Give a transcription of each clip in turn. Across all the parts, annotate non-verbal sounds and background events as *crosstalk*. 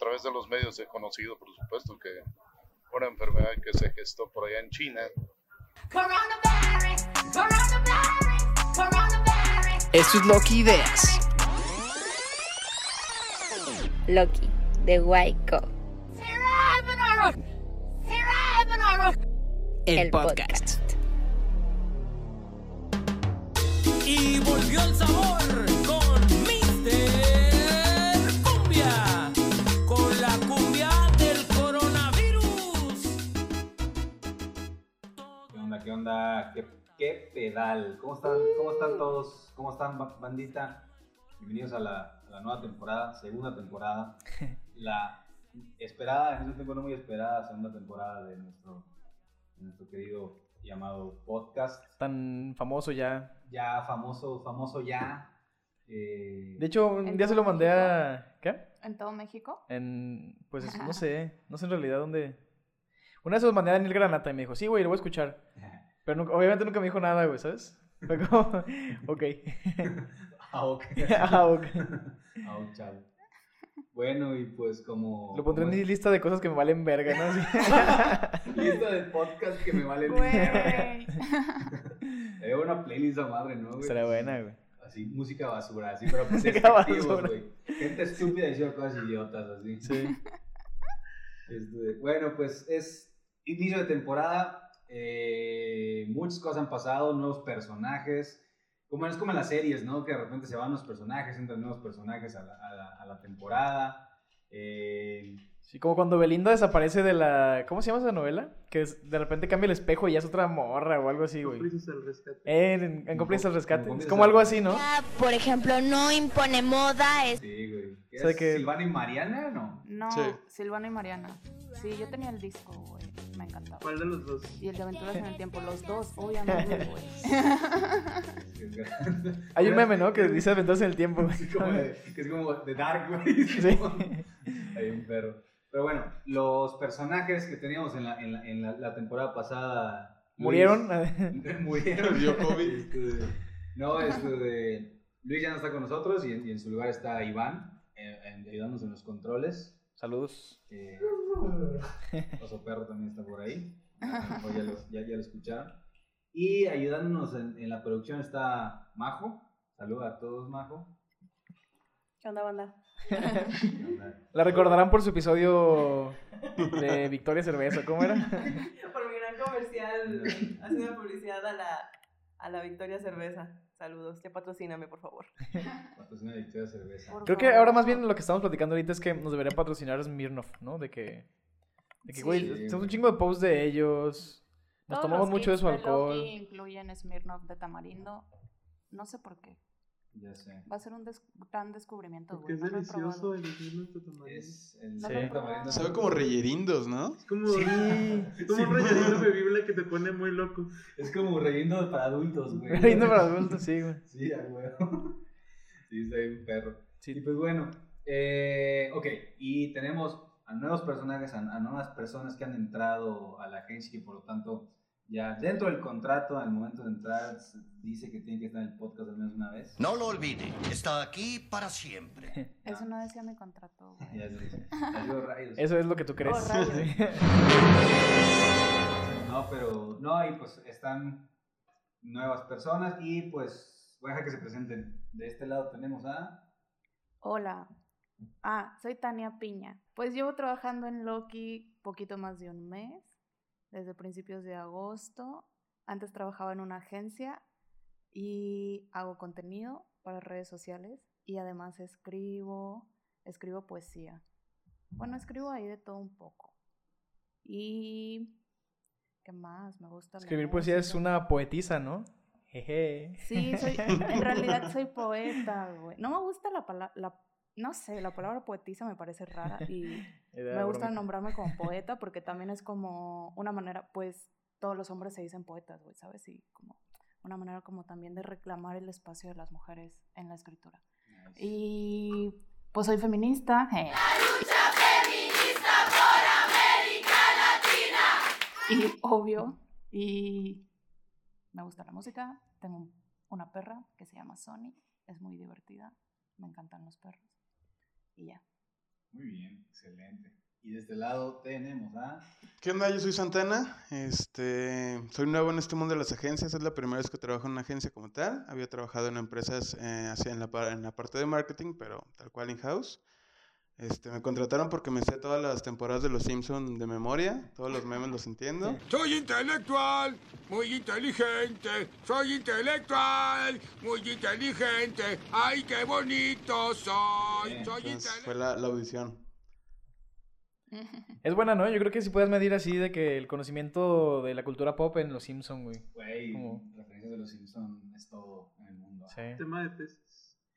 través de los medios he conocido, por supuesto, que una enfermedad que se gestó por allá en China. Esto es Loki Ideas. Loki, de Waiko. El, El podcast. podcast. Y volvió el sabor ¿Qué onda? ¿Qué pedal? ¿Cómo están? ¿Cómo están todos? ¿Cómo están, ba- bandita? Bienvenidos a la, a la nueva temporada, segunda temporada. *laughs* La esperada, en ese tiempo no muy esperada, segunda temporada de nuestro, de nuestro querido llamado podcast. tan famoso ya. Ya famoso, famoso ya. eh, De hecho, un ¿En día se lo mandé a... ¿Qué? ¿En todo México? En... Pues no sé, no sé en realidad dónde... Una vez se los mandé a Daniel Granata y me dijo, sí, güey, lo voy a escuchar. *laughs* Pero nunca- obviamente nunca me dijo nada, güey, ¿sabes? Fue como, *laughs* ok. *laughs* *laughs* ah, ok. ah, ok. Ah, ok, chavo. Bueno, y pues como... Lo pondré en mi lista de cosas que me valen verga, ¿no? Lista de podcast que me vale Güey. Era una playlist a madre, ¿no, güey? Será buena, güey. Así, música basura, así, pero pues basura. güey. Gente estúpida diciendo cosas idiotas, así. Sí. Este, bueno, pues es inicio de temporada. Eh, muchas cosas han pasado, nuevos personajes. Como es como en las series, ¿no? Que de repente se van los personajes, entran nuevos personajes a la, a la- temporada. Eh, Sí, como cuando Belinda desaparece de la... ¿Cómo se llama esa novela? Que es- de repente cambia el espejo y ya es otra morra o algo así, güey. Cómplices al rescate. Eh, en, en Cómplices al Rescate. Es como al algo así, ¿no? Ah, Por ejemplo, no impone moda. Es... sí, güey. ¿Qué O sea es que- Silvana y Mariana? No. No, Sí. Silvana y Mariana. Sí, yo tenía el disco, güey. Me encantaba. ¿Cuál de los dos? Y el de Aventuras en el Tiempo, los dos, *laughs* obviamente, güey. *laughs* Hay un meme, ¿no? Que dice Aventarse en el tiempo, *laughs* güey. Así como de, que es como de Dark, güey. Sí. Hay un perro. Pero bueno, los personajes que teníamos en la, en la, en la, la temporada pasada. Luis- Murieron. *laughs* *laughs* murieron. Dio COVID. Este, no, este de. Luis ya no está con nosotros y en, y en su lugar está Iván, eh, ayudándonos en los controles. Saludos. Eh, Oso Perro también está por ahí. *laughs* Ya, lo, ya, ya lo escucharon. Y ayudándonos en, en la producción está Majo. Saluda a todos, Majo. ¿Qué onda, banda? La recordarán por su episodio de Victoria Cerveza. ¿Cómo era? *laughs* Por mi gran comercial, haciendo publicidad a la, a la Victoria Cerveza. Saludos, ya patrocíname, por favor. Patrocina Victoria Cerveza. Por Creo que ahora más bien lo que estamos platicando ahorita es que nos debería patrocinar Smirnoff, ¿no? De que, de que Sí. güey, hacemos un chingo de posts de ellos. Nos Todos tomamos los mucho de su alcohol. Loki incluyen Smirnoff de tamarindo. No sé por qué. Ya sé. Va a ser un des- gran descubrimiento, Porque es No delicioso el vino de tamarindo. Es el No tamarindo. Sabe como rellerindos, ¿no? Es como, Sí. es como un rellenito bebible que te pone muy loco. Es como relleno para adultos, güey. Riendo para adultos, sí, güey. Sí, a huevo. Sí, está bien perro. Sí. Y pues bueno, eh, ok, y tenemos a nuevos personajes, a, a nuevas personas que han entrado a la agencia y por lo tanto ya dentro del contrato, al momento de entrar, dice que tiene que estar en el podcast al menos una vez. No lo olvide, está aquí para siempre. *laughs* Eso no decía mi contrato. *laughs* Ya. Eso es lo que tú crees. Oh. Sí. No, pero no, y pues están nuevas personas y pues voy a dejar que se presenten. De este lado tenemos a... Hola. Ah, soy Tania Piña. Pues llevo trabajando en Loki poquito más de un mes, desde principios de agosto. Antes trabajaba en una agencia y hago contenido para redes sociales y además escribo, escribo poesía. Bueno, escribo ahí de todo un poco. Y ¿qué más? Me gusta la Escribir poesía es una poetisa, ¿no? Jeje. Sí, soy, en *laughs* realidad soy poeta, güey. No me gusta la palabra, no sé, la palabra poetisa me parece rara *laughs* y me gusta nombrarme como *laughs* poeta porque también es como una manera, pues todos los hombres se dicen poetas, güey, ¿sabes? Y como una manera como también de reclamar el espacio de las mujeres en la escritura. Y pues soy feminista. eh. Y obvio, y me gusta la música. Tengo un- una perra que se llama Sony, es muy divertida, me encantan los perros. Y ya. Muy bien, excelente. Y de este lado tenemos a... ¿Qué onda? Yo soy Santana. Este, soy nuevo en este mundo de las agencias. Es la primera vez que trabajo en una agencia como tal. Había trabajado en empresas eh, así en la, en la parte de marketing, pero tal cual in-house. Este, me contrataron porque me sé todas las temporadas de Los Simpson de memoria. Todos los memes los entiendo. Soy intelectual, muy inteligente. Soy intelectual, muy inteligente. ¡Ay, qué bonito soy! Soy Entonces fue la, la audición. *laughs* Es buena, ¿no? Yo creo que si puedes medir así de que el conocimiento de la cultura pop en Los Simpson, güey. Güey, Como- referencias de los Simpsons es todo en el mundo. Sí. Tema de tesis.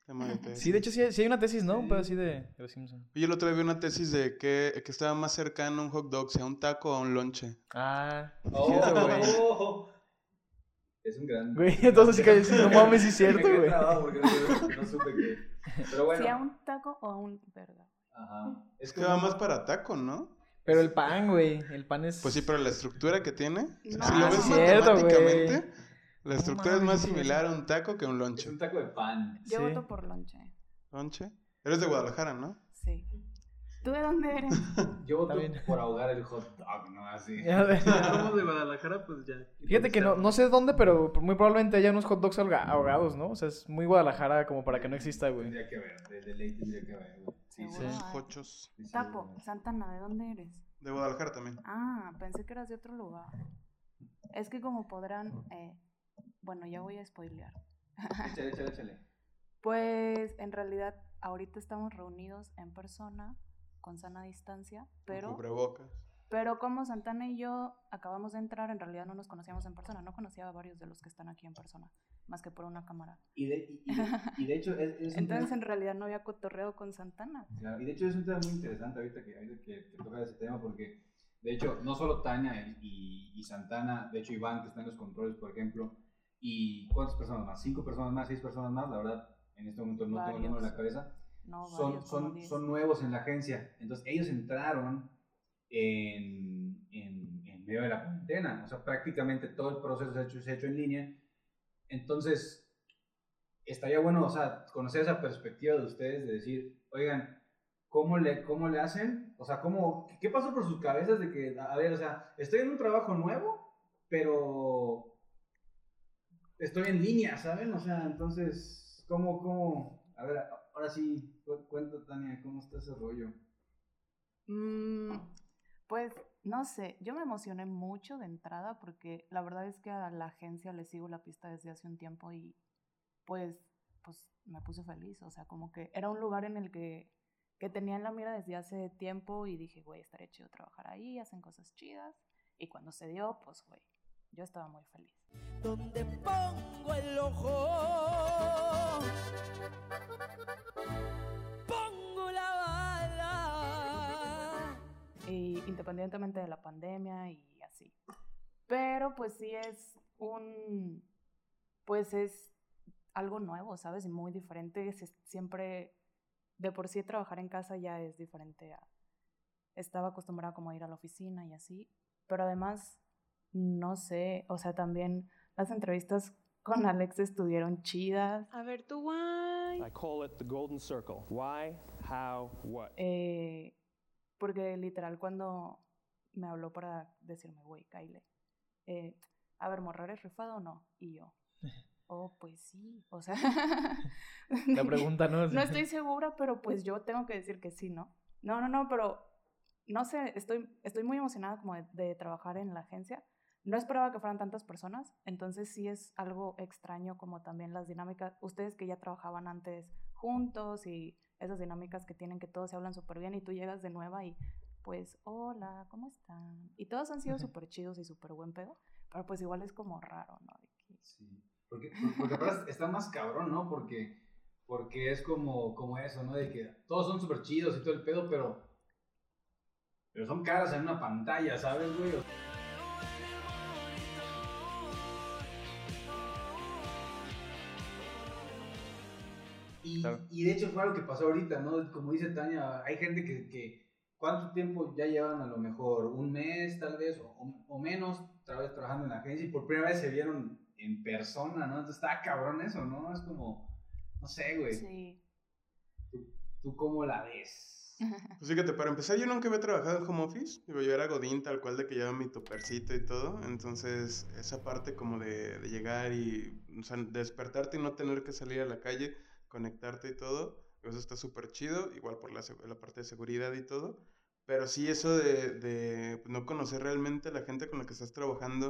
Tema de tesis. Sí, de hecho sí, sí hay una tesis, ¿no? Un pedo así de, de Los Simpson. Oye, el otro día vi una tesis de que, que estaba más cercano a un hot dog, sea un taco o a un lonche. Ah, Oh, cierto, güey. Es un gran... Güey, entonces sí que sí, no mames, sí es cierto, güey. porque no, no supe que... Pero bueno. ¿Sí a un taco o a un verga? Ajá. Es que va más para taco, ¿no? Pero el pan, güey, el pan es... Pues sí, pero la estructura que tiene, si Ah, lo ves cierto, güey. matemáticamente, la No estructura es más sí, similar a un taco que a un Es lonche. un taco de pan. Yo Sí. voto por lonche. ¿Lonche? Eres de Guadalajara, ¿no? Sí. ¿Tú de dónde eres? *laughs* Yo voto por ahogar el hot dog, ¿no? Así. Si *laughs* *laughs* somos de Guadalajara, pues ya. Fíjate que no, no sé dónde, pero muy probablemente haya unos hot dogs ahoga- ahogados, ¿no? O sea, es muy Guadalajara como para que no exista, güey. Tendría que ver, de, de ley tendría que ver, güey. Sí, sí. sí, Tapo. Santana, ¿de dónde eres? De Guadalajara también. Ah, pensé que eras de otro lugar. Es que como podrán, eh, bueno, ya voy a spoilear. Échale, échale, *laughs* échale. Pues en realidad ahorita estamos reunidos en persona con sana distancia, Con pero Cubrebocas. pero como Santana y yo acabamos de entrar, en realidad no nos conocíamos en persona, no conocía a varios de los que están aquí en persona, más que por una cámara. Y de, y, y de, y de hecho es, es *laughs* Entonces tema- en realidad no había cotorreo con Santana. Claro, y de hecho es un tema muy interesante ahorita que, ahorita que te toca ese tema porque, de hecho, no solo Tania y, y- y Santana, de hecho Iván que está en los controles, por ejemplo, y ¿cuántas personas más? ¿Cinco personas más? ¿Seis personas más? La verdad, en este momento no tengo el número en la cabeza. No, Son, varios, son, son nuevos en la agencia. Entonces ellos entraron en, en, en medio de la cuarentena. O sea, prácticamente todo el proceso se ha hecho, se ha hecho en línea. Entonces, estaría bueno, o sea, conocer esa perspectiva de ustedes, de decir, oigan, ¿cómo le, cómo le hacen? O sea, ¿cómo, ¿qué pasó por sus cabezas de que, a ver, o sea, estoy en un trabajo nuevo, pero estoy en línea, ¿saben? O sea, entonces, ¿cómo, cómo? A ver, ahora sí, cu- cuenta, Tania, ¿cómo está ese rollo? Mm, pues no sé, yo me emocioné mucho de entrada porque la verdad es que a la agencia le sigo la pista desde hace un tiempo y pues, pues me puse feliz, o sea, como que era un lugar en el que, que tenía en la mira desde hace tiempo y dije, güey, estaría chido trabajar ahí, hacen cosas chidas y cuando se dio, pues, güey, yo estaba muy feliz. donde pongo el ojo, pongo la bala. y independientemente de la pandemia y así. Pero pues sí es un, pues es algo nuevo, ¿sabes? Y muy diferente. Se- siempre, de por sí trabajar en casa ya es diferente a, estaba acostumbrada como a ir a la oficina y así. Pero además, no sé, o sea, también las entrevistas con Alex estuvieron chidas. A ver, tú, why? I call it the golden circle. Why, how, what. Eh, porque literal cuando me habló para decirme, güey, Kyle, eh, a ver, ¿morrar es rifado o no? Y yo, *laughs* oh, pues sí, o sea... La pregunta, ¿no? *laughs* no estoy segura, pero pues yo tengo que decir que sí, ¿no? No, no, no, pero no sé, estoy, estoy muy emocionada como de, de trabajar en la agencia. No esperaba que fueran tantas personas, entonces sí es algo extraño como también las dinámicas, ustedes que ya trabajaban antes juntos y esas dinámicas que tienen que todos se hablan súper bien y tú llegas de nueva y pues, hola, ¿cómo están? Y todos han sido súper chidos y súper buen pedo, pero pues igual es como raro, ¿no? De que- Sí. Porque, porque aparte está más cabrón, ¿no? Porque, porque es como, como eso, ¿no? De que todos son súper chidos y todo el pedo, pero, pero son caras en una pantalla, ¿sabes, güey? O- Y, Claro. y de hecho fue algo que pasó ahorita, ¿no? Como dice Tania, hay gente que, que ¿cuánto tiempo ya llevan a lo mejor? ¿Un mes tal vez? O, o menos, otra vez trabajando en la agencia y por primera vez se vieron en persona, ¿no? Entonces está cabrón eso, ¿no? Es como, no sé, güey. Sí. ¿Tú, tú cómo la ves? *laughs* Pues fíjate, para empezar, yo nunca había trabajado en home office. Digo, yo era Godín, tal cual de que llevaba mi topercito y todo. Entonces, esa parte como de, de llegar y o sea, despertarte y no tener que salir a la calle, conectarte y todo, eso está súper chido. Igual por la, la parte de seguridad y todo. Pero sí, eso de, de no conocer realmente a la gente con la que estás trabajando,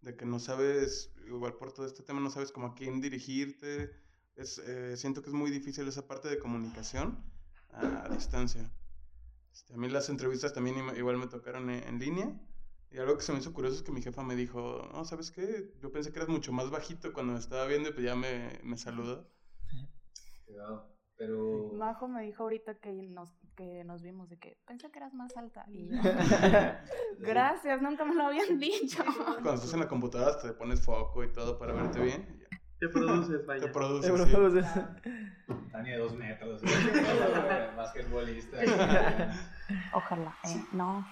de que no sabes, igual por todo este tema, no sabes como a quién dirigirte. Es, eh, siento que es muy difícil esa parte de comunicación a, a distancia. Este, a mí las entrevistas también igual me tocaron en, en línea. Y algo que se me hizo curioso es que mi jefa me dijo, no, ¿sabes qué? Yo pensé que eras mucho más bajito cuando me estaba viendo y pues ya me, me saludó. Pero. Majo me dijo ahorita que nos, que nos vimos de que pensé que eras más alta. Y yo, *laughs* gracias, nunca me lo habían *laughs* dicho. Cuando estás en la computadora hasta te pones foco y todo para verte bien. y ya. Te produces, vaya. Te produces, Te sí. produces. Tania de dos metros. *laughs* basquetbolista. Ojalá. eh, no.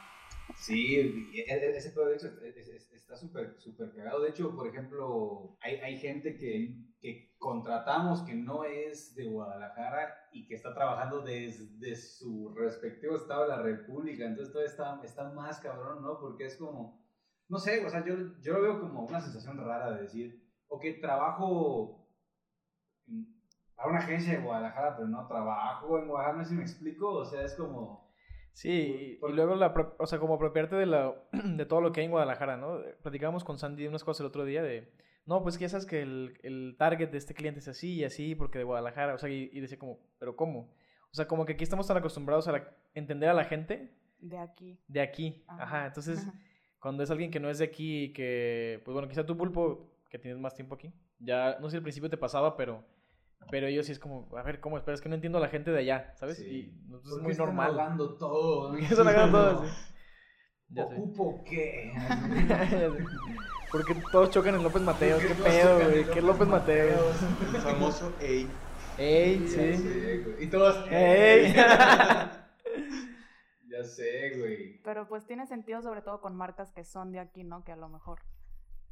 Sí, y e- e- ese pedo de hecho es- es- es- está súper súper cagado. De hecho, por ejemplo, hay, hay gente que, que contratamos que no es de Guadalajara y que está trabajando desde su respectivo estado de la República. Entonces todo está, está más cabrón, ¿no? Porque es como, no sé, o sea, yo, yo lo veo como una sensación rara de decir, ok, trabajo para una agencia de Guadalajara, pero no trabajo en Guadalajara, no sé si me explico. O sea, es como... Sí, y, y luego la, o sea, como apropiarte de, la, *clears throat* de todo lo que hay en Guadalajara, ¿no? Platicábamos con Sandy unas cosas el otro día de, no, pues que ya sabes que el, el target de este cliente es así y así porque de Guadalajara, o sea, y, y decía como, pero ¿cómo? O sea, como que aquí estamos tan acostumbrados a la- entender a la gente De aquí. de aquí, Ajá. ajá, entonces cuando es alguien que no es de aquí y que, pues bueno, quizá tu pulpo, que tienes más tiempo aquí, ya, no sé si al principio te pasaba, pero... Pero ellos sí es como, a ver, ¿cómo? Espera, es que no entiendo a la gente de allá, ¿sabes? Sí. Y ¿Por es muy están normal. ahogando todo? *laughs* Están todo, sí. Ya sé. ¿Ocupo qué? *laughs* Porque todos chocan en López Mateos. ¿Por ¿Qué pedo, güey? ¿Qué López Mateos? El famoso Ey. Ey, Ya sí. sé, güey. Y todos. Ey. *laughs* ya sé, güey. Pero pues tiene sentido sobre todo con marcas que son de aquí, ¿no? Que a lo mejor,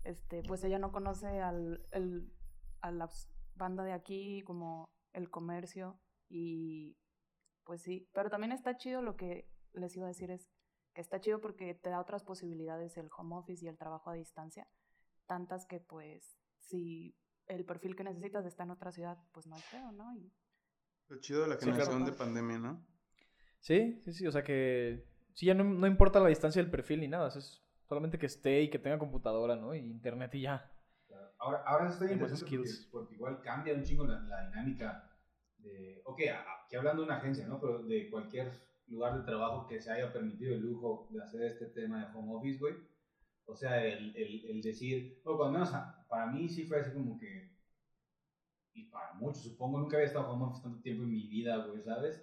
este, pues ella no conoce al, el, a banda de aquí como el comercio y pues sí, pero también está chido lo que les iba a decir es que está chido porque te da otras posibilidades el home office y el trabajo a distancia, tantas que pues si el perfil que necesitas está en otra ciudad, pues no hay pedo, ¿no? Y Lo chido de la Sí, claro. generación de pandemia, ¿no? Sí, sí, sí. O sea que. Sí, ya no, no importa la distancia del perfil ni nada. Es solamente que esté y que tenga computadora, ¿no? Y internet y ya. Ahora, ahora más interesante porque, porque igual cambia un chingo la, la dinámica de, ok, aquí hablando de una agencia, ¿no? Pero de cualquier lugar de trabajo que se haya permitido el lujo de hacer este tema de home office, güey. O sea, el, el, el decir, o cuando menos para mí sí fue así como que, y para muchos, supongo, nunca había estado home office tanto tiempo en mi vida, güey, ¿sabes?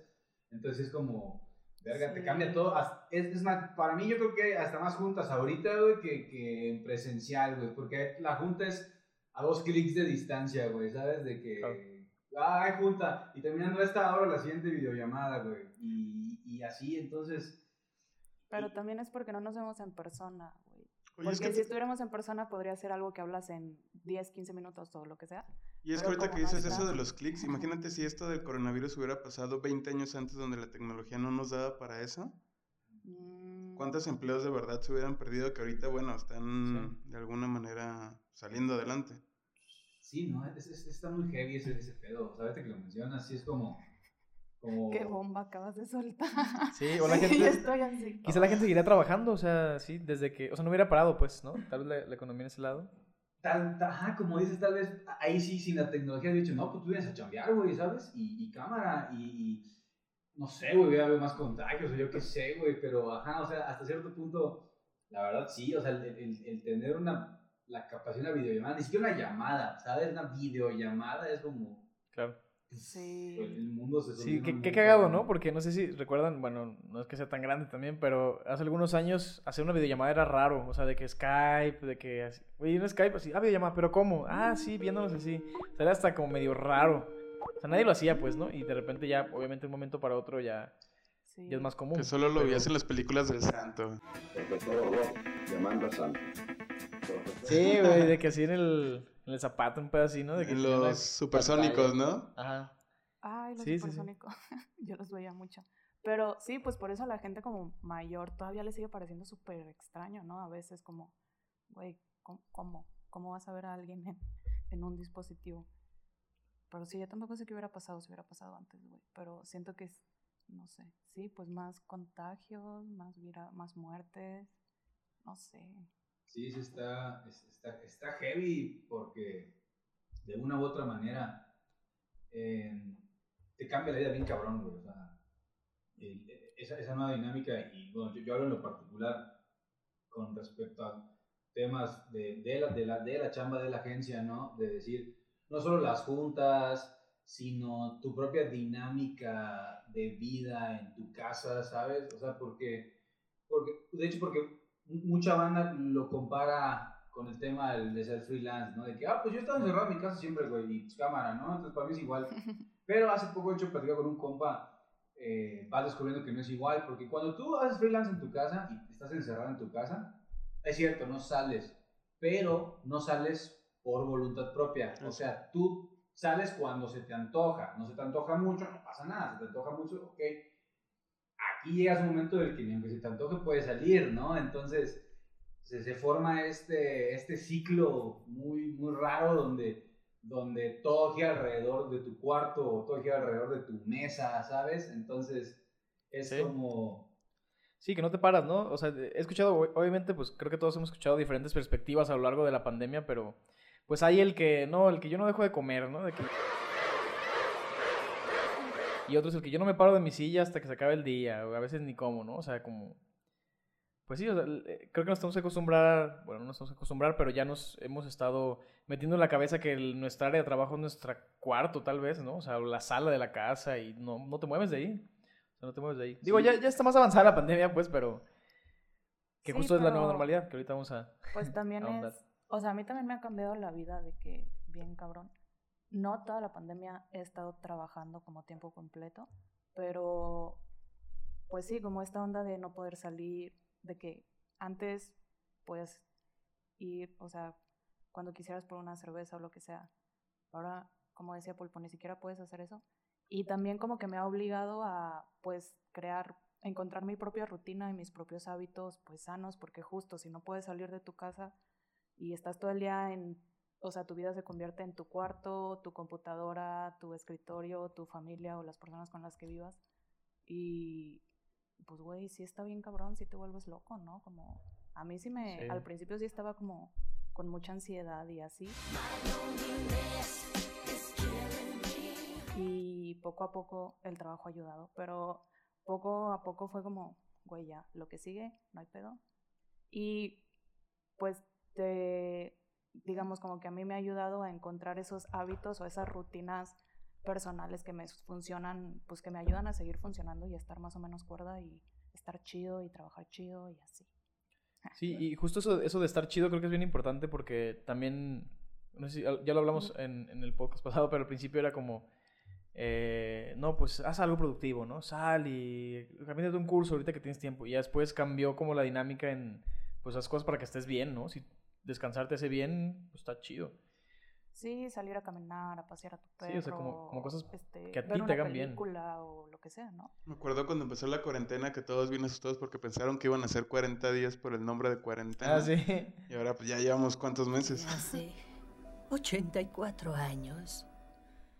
Entonces es como, verga, te Sí. cambia todo. Es, es más, para mí yo creo que hasta más juntas ahorita, güey, que, que en presencial, güey, porque la junta es a dos clics de distancia, güey, ¿sabes? De que, ah, hay junta, y terminando esta ahora la siguiente videollamada, güey, y, y así, entonces, Pero también es porque no nos vemos en persona, güey. Es Porque que si estuviéramos en persona podría ser algo que hablas en 10, 15 minutos o lo que sea. Y es que ahorita que no dices eso de los clics, imagínate si esto del coronavirus hubiera pasado 20 años antes donde la tecnología no nos daba para eso. Mm, ¿Cuántos empleos de verdad se hubieran perdido que ahorita, bueno, están de alguna manera saliendo adelante? Sí, ¿no? Es, es- está muy heavy ese, ese pedo, o ahorita que lo mencionas, sí es como, como... Qué bomba acabas de soltar. Sí, o *laughs* la gente. estoy así. Quizá la gente seguiría trabajando, o sea, sí, desde que. O sea, no hubiera parado, pues, ¿no? Tal vez la, la economía en ese lado. Tal, ta- ajá, como dices, tal vez ahí sí, sin la tecnología, he dicho, no, pues tú vienes a chambear, güey, ¿sabes? Y, y cámara, y, y no sé, güey, voy a ver más contagios, o yo qué sé, güey, pero ajá, o sea, hasta cierto punto, la verdad sí, o sea, el, el- el tener una, la capacidad de una videollamada, ni siquiera una llamada, ¿sabes? Una videollamada es como, Claro. Sí. el mundo se Sí, qué, qué cagado. ¿no? Porque no sé si recuerdan, bueno, no es que sea tan grande también, pero hace algunos años hacer una videollamada era raro, o sea, de que Skype, de que, así, oye, un Skype así, ah, videollamada, pero ¿cómo? Ah, sí, viéndonos así, o sea, era hasta como medio raro, o sea, nadie lo hacía, pues, ¿no? Y de repente ya, obviamente, de un momento para otro ya, Sí. ya es más común. Que solo lo pero- veías en las películas del santo. llamando a Santos. Sí, *laughs* güey, de que así en el, en el zapato, un pedo así, ¿no? De que los supersónicos. ¿no? Ajá. Ay, los Sí, sí, sí. supersónicos. *laughs* Yo los veía mucho. Pero sí, pues por eso a la gente como mayor todavía le sigue pareciendo súper extraño, ¿no? A veces como, güey, ¿cómo, ¿cómo? ¿Cómo vas a ver a alguien en, en un dispositivo? Pero sí, yo tampoco sé qué hubiera pasado si hubiera pasado antes, güey. Pero siento que, es, no sé, sí, pues más contagios, más, vira, más muertes, no sé. Sí, sí está, es- está, está heavy porque de una u otra manera eh, te cambia la vida bien cabrón, güey. O sea, el- esa, esa nueva dinámica, y bueno, yo, yo hablo en lo particular con respecto a temas de, de, la, de, la, de la chamba de la agencia, ¿no? De decir, no solo las juntas, sino tu propia dinámica de vida en tu casa, ¿sabes? O sea, porque, porque de hecho, porque mucha banda lo compara con el tema del- de ser freelance, ¿no? De que, ah, pues yo he estado encerrado en mi casa siempre, güey, y pues cámara, ¿no? Entonces para mí es igual. *laughs* Pero hace poco he hecho platicar con un compa, eh, vas descubriendo que no es igual, porque cuando tú haces freelance en tu casa y estás encerrado en tu casa, es cierto, no sales, pero no sales por voluntad propia. O sea, tú sales cuando se te antoja, no se te antoja mucho, no pasa nada, se te antoja mucho, ok. Aquí llegas un momento en el que ni aunque se te antoje puedes salir, ¿no? Entonces se, se forma este, este ciclo muy, muy raro donde, donde todo gira alrededor de tu cuarto, todo gira alrededor de tu mesa, ¿sabes? Entonces es Sí. como... Sí, que no te paras, ¿no? O sea, he escuchado, obviamente, pues creo que todos hemos escuchado diferentes perspectivas a lo largo de la pandemia, pero pues hay el que, no, el que yo no dejo de comer, ¿no? De que- Y otro es el que yo no me paro de mi silla hasta que se acabe el día, o a veces ni como, ¿no? O sea, como... Pues sí, o sea, eh, creo que nos tenemos que acostumbrar, bueno, no nos tenemos que acostumbrar, pero ya nos hemos estado metiendo en la cabeza que el- nuestra área de trabajo es nuestra cuarto, tal vez, ¿no? O sea, la sala de la casa y no, no te mueves de ahí. O sea, no te mueves de ahí. Digo, ya, ya está más avanzada la pandemia, pues, pero... Que Sí, justo es la nueva normalidad, que ahorita vamos a... Pues también ahondar. es, o sea, a mí también me ha cambiado la vida de que, bien cabrón, no toda la pandemia he estado trabajando como tiempo completo, pero pues sí, como esta onda de no poder salir, de que antes puedes ir, o sea, cuando quisieras por una cerveza o lo que sea, ahora, como decía Pulpo, ni siquiera puedes hacer eso. Y también como que me ha obligado a, pues, crear, encontrar mi propia rutina y mis propios hábitos, pues, sanos, porque justo si no puedes salir de tu casa y estás todo el día en, o sea, tu vida se convierte en tu cuarto, tu computadora, tu escritorio, tu familia o las personas con las que vivas. Y, pues, güey, sí está bien cabrón, sí te vuelves loco, ¿no? Como, a mí sí me, Sí. al principio sí estaba como con mucha ansiedad y así. Y poco a poco el trabajo ha ayudado, pero poco a poco fue como, güey, ya, lo que sigue, no hay pedo. Y pues, te, digamos, como que a mí me ha ayudado a encontrar esos hábitos o esas rutinas personales que me funcionan, pues que me ayudan a seguir funcionando y a estar más o menos cuerda y estar chido y trabajar chido y así. *laughs* Sí, y justo eso, eso de estar chido creo que es bien importante porque también, no sé si ya lo hablamos en, en el podcast *laughs* pasado, pero al principio era como, eh, no, pues haz algo productivo, ¿no? Sal y camínate un curso ahorita que tienes tiempo. Y ya después cambió como la dinámica en, pues haz cosas para que estés bien, ¿no? Si descansar te hace bien, pues está chido. Sí, salir a caminar, a pasear a tu perro. Sí, o sea, como- como cosas este, que a ti ver te una hagan bien. película o lo que sea, ¿no? Me acuerdo cuando empezó la cuarentena que todos bien asustados porque pensaron que iban a ser 40 días por el nombre de cuarentena. Ah, sí. Y ahora pues ya llevamos cuántos meses. Hace 84 años.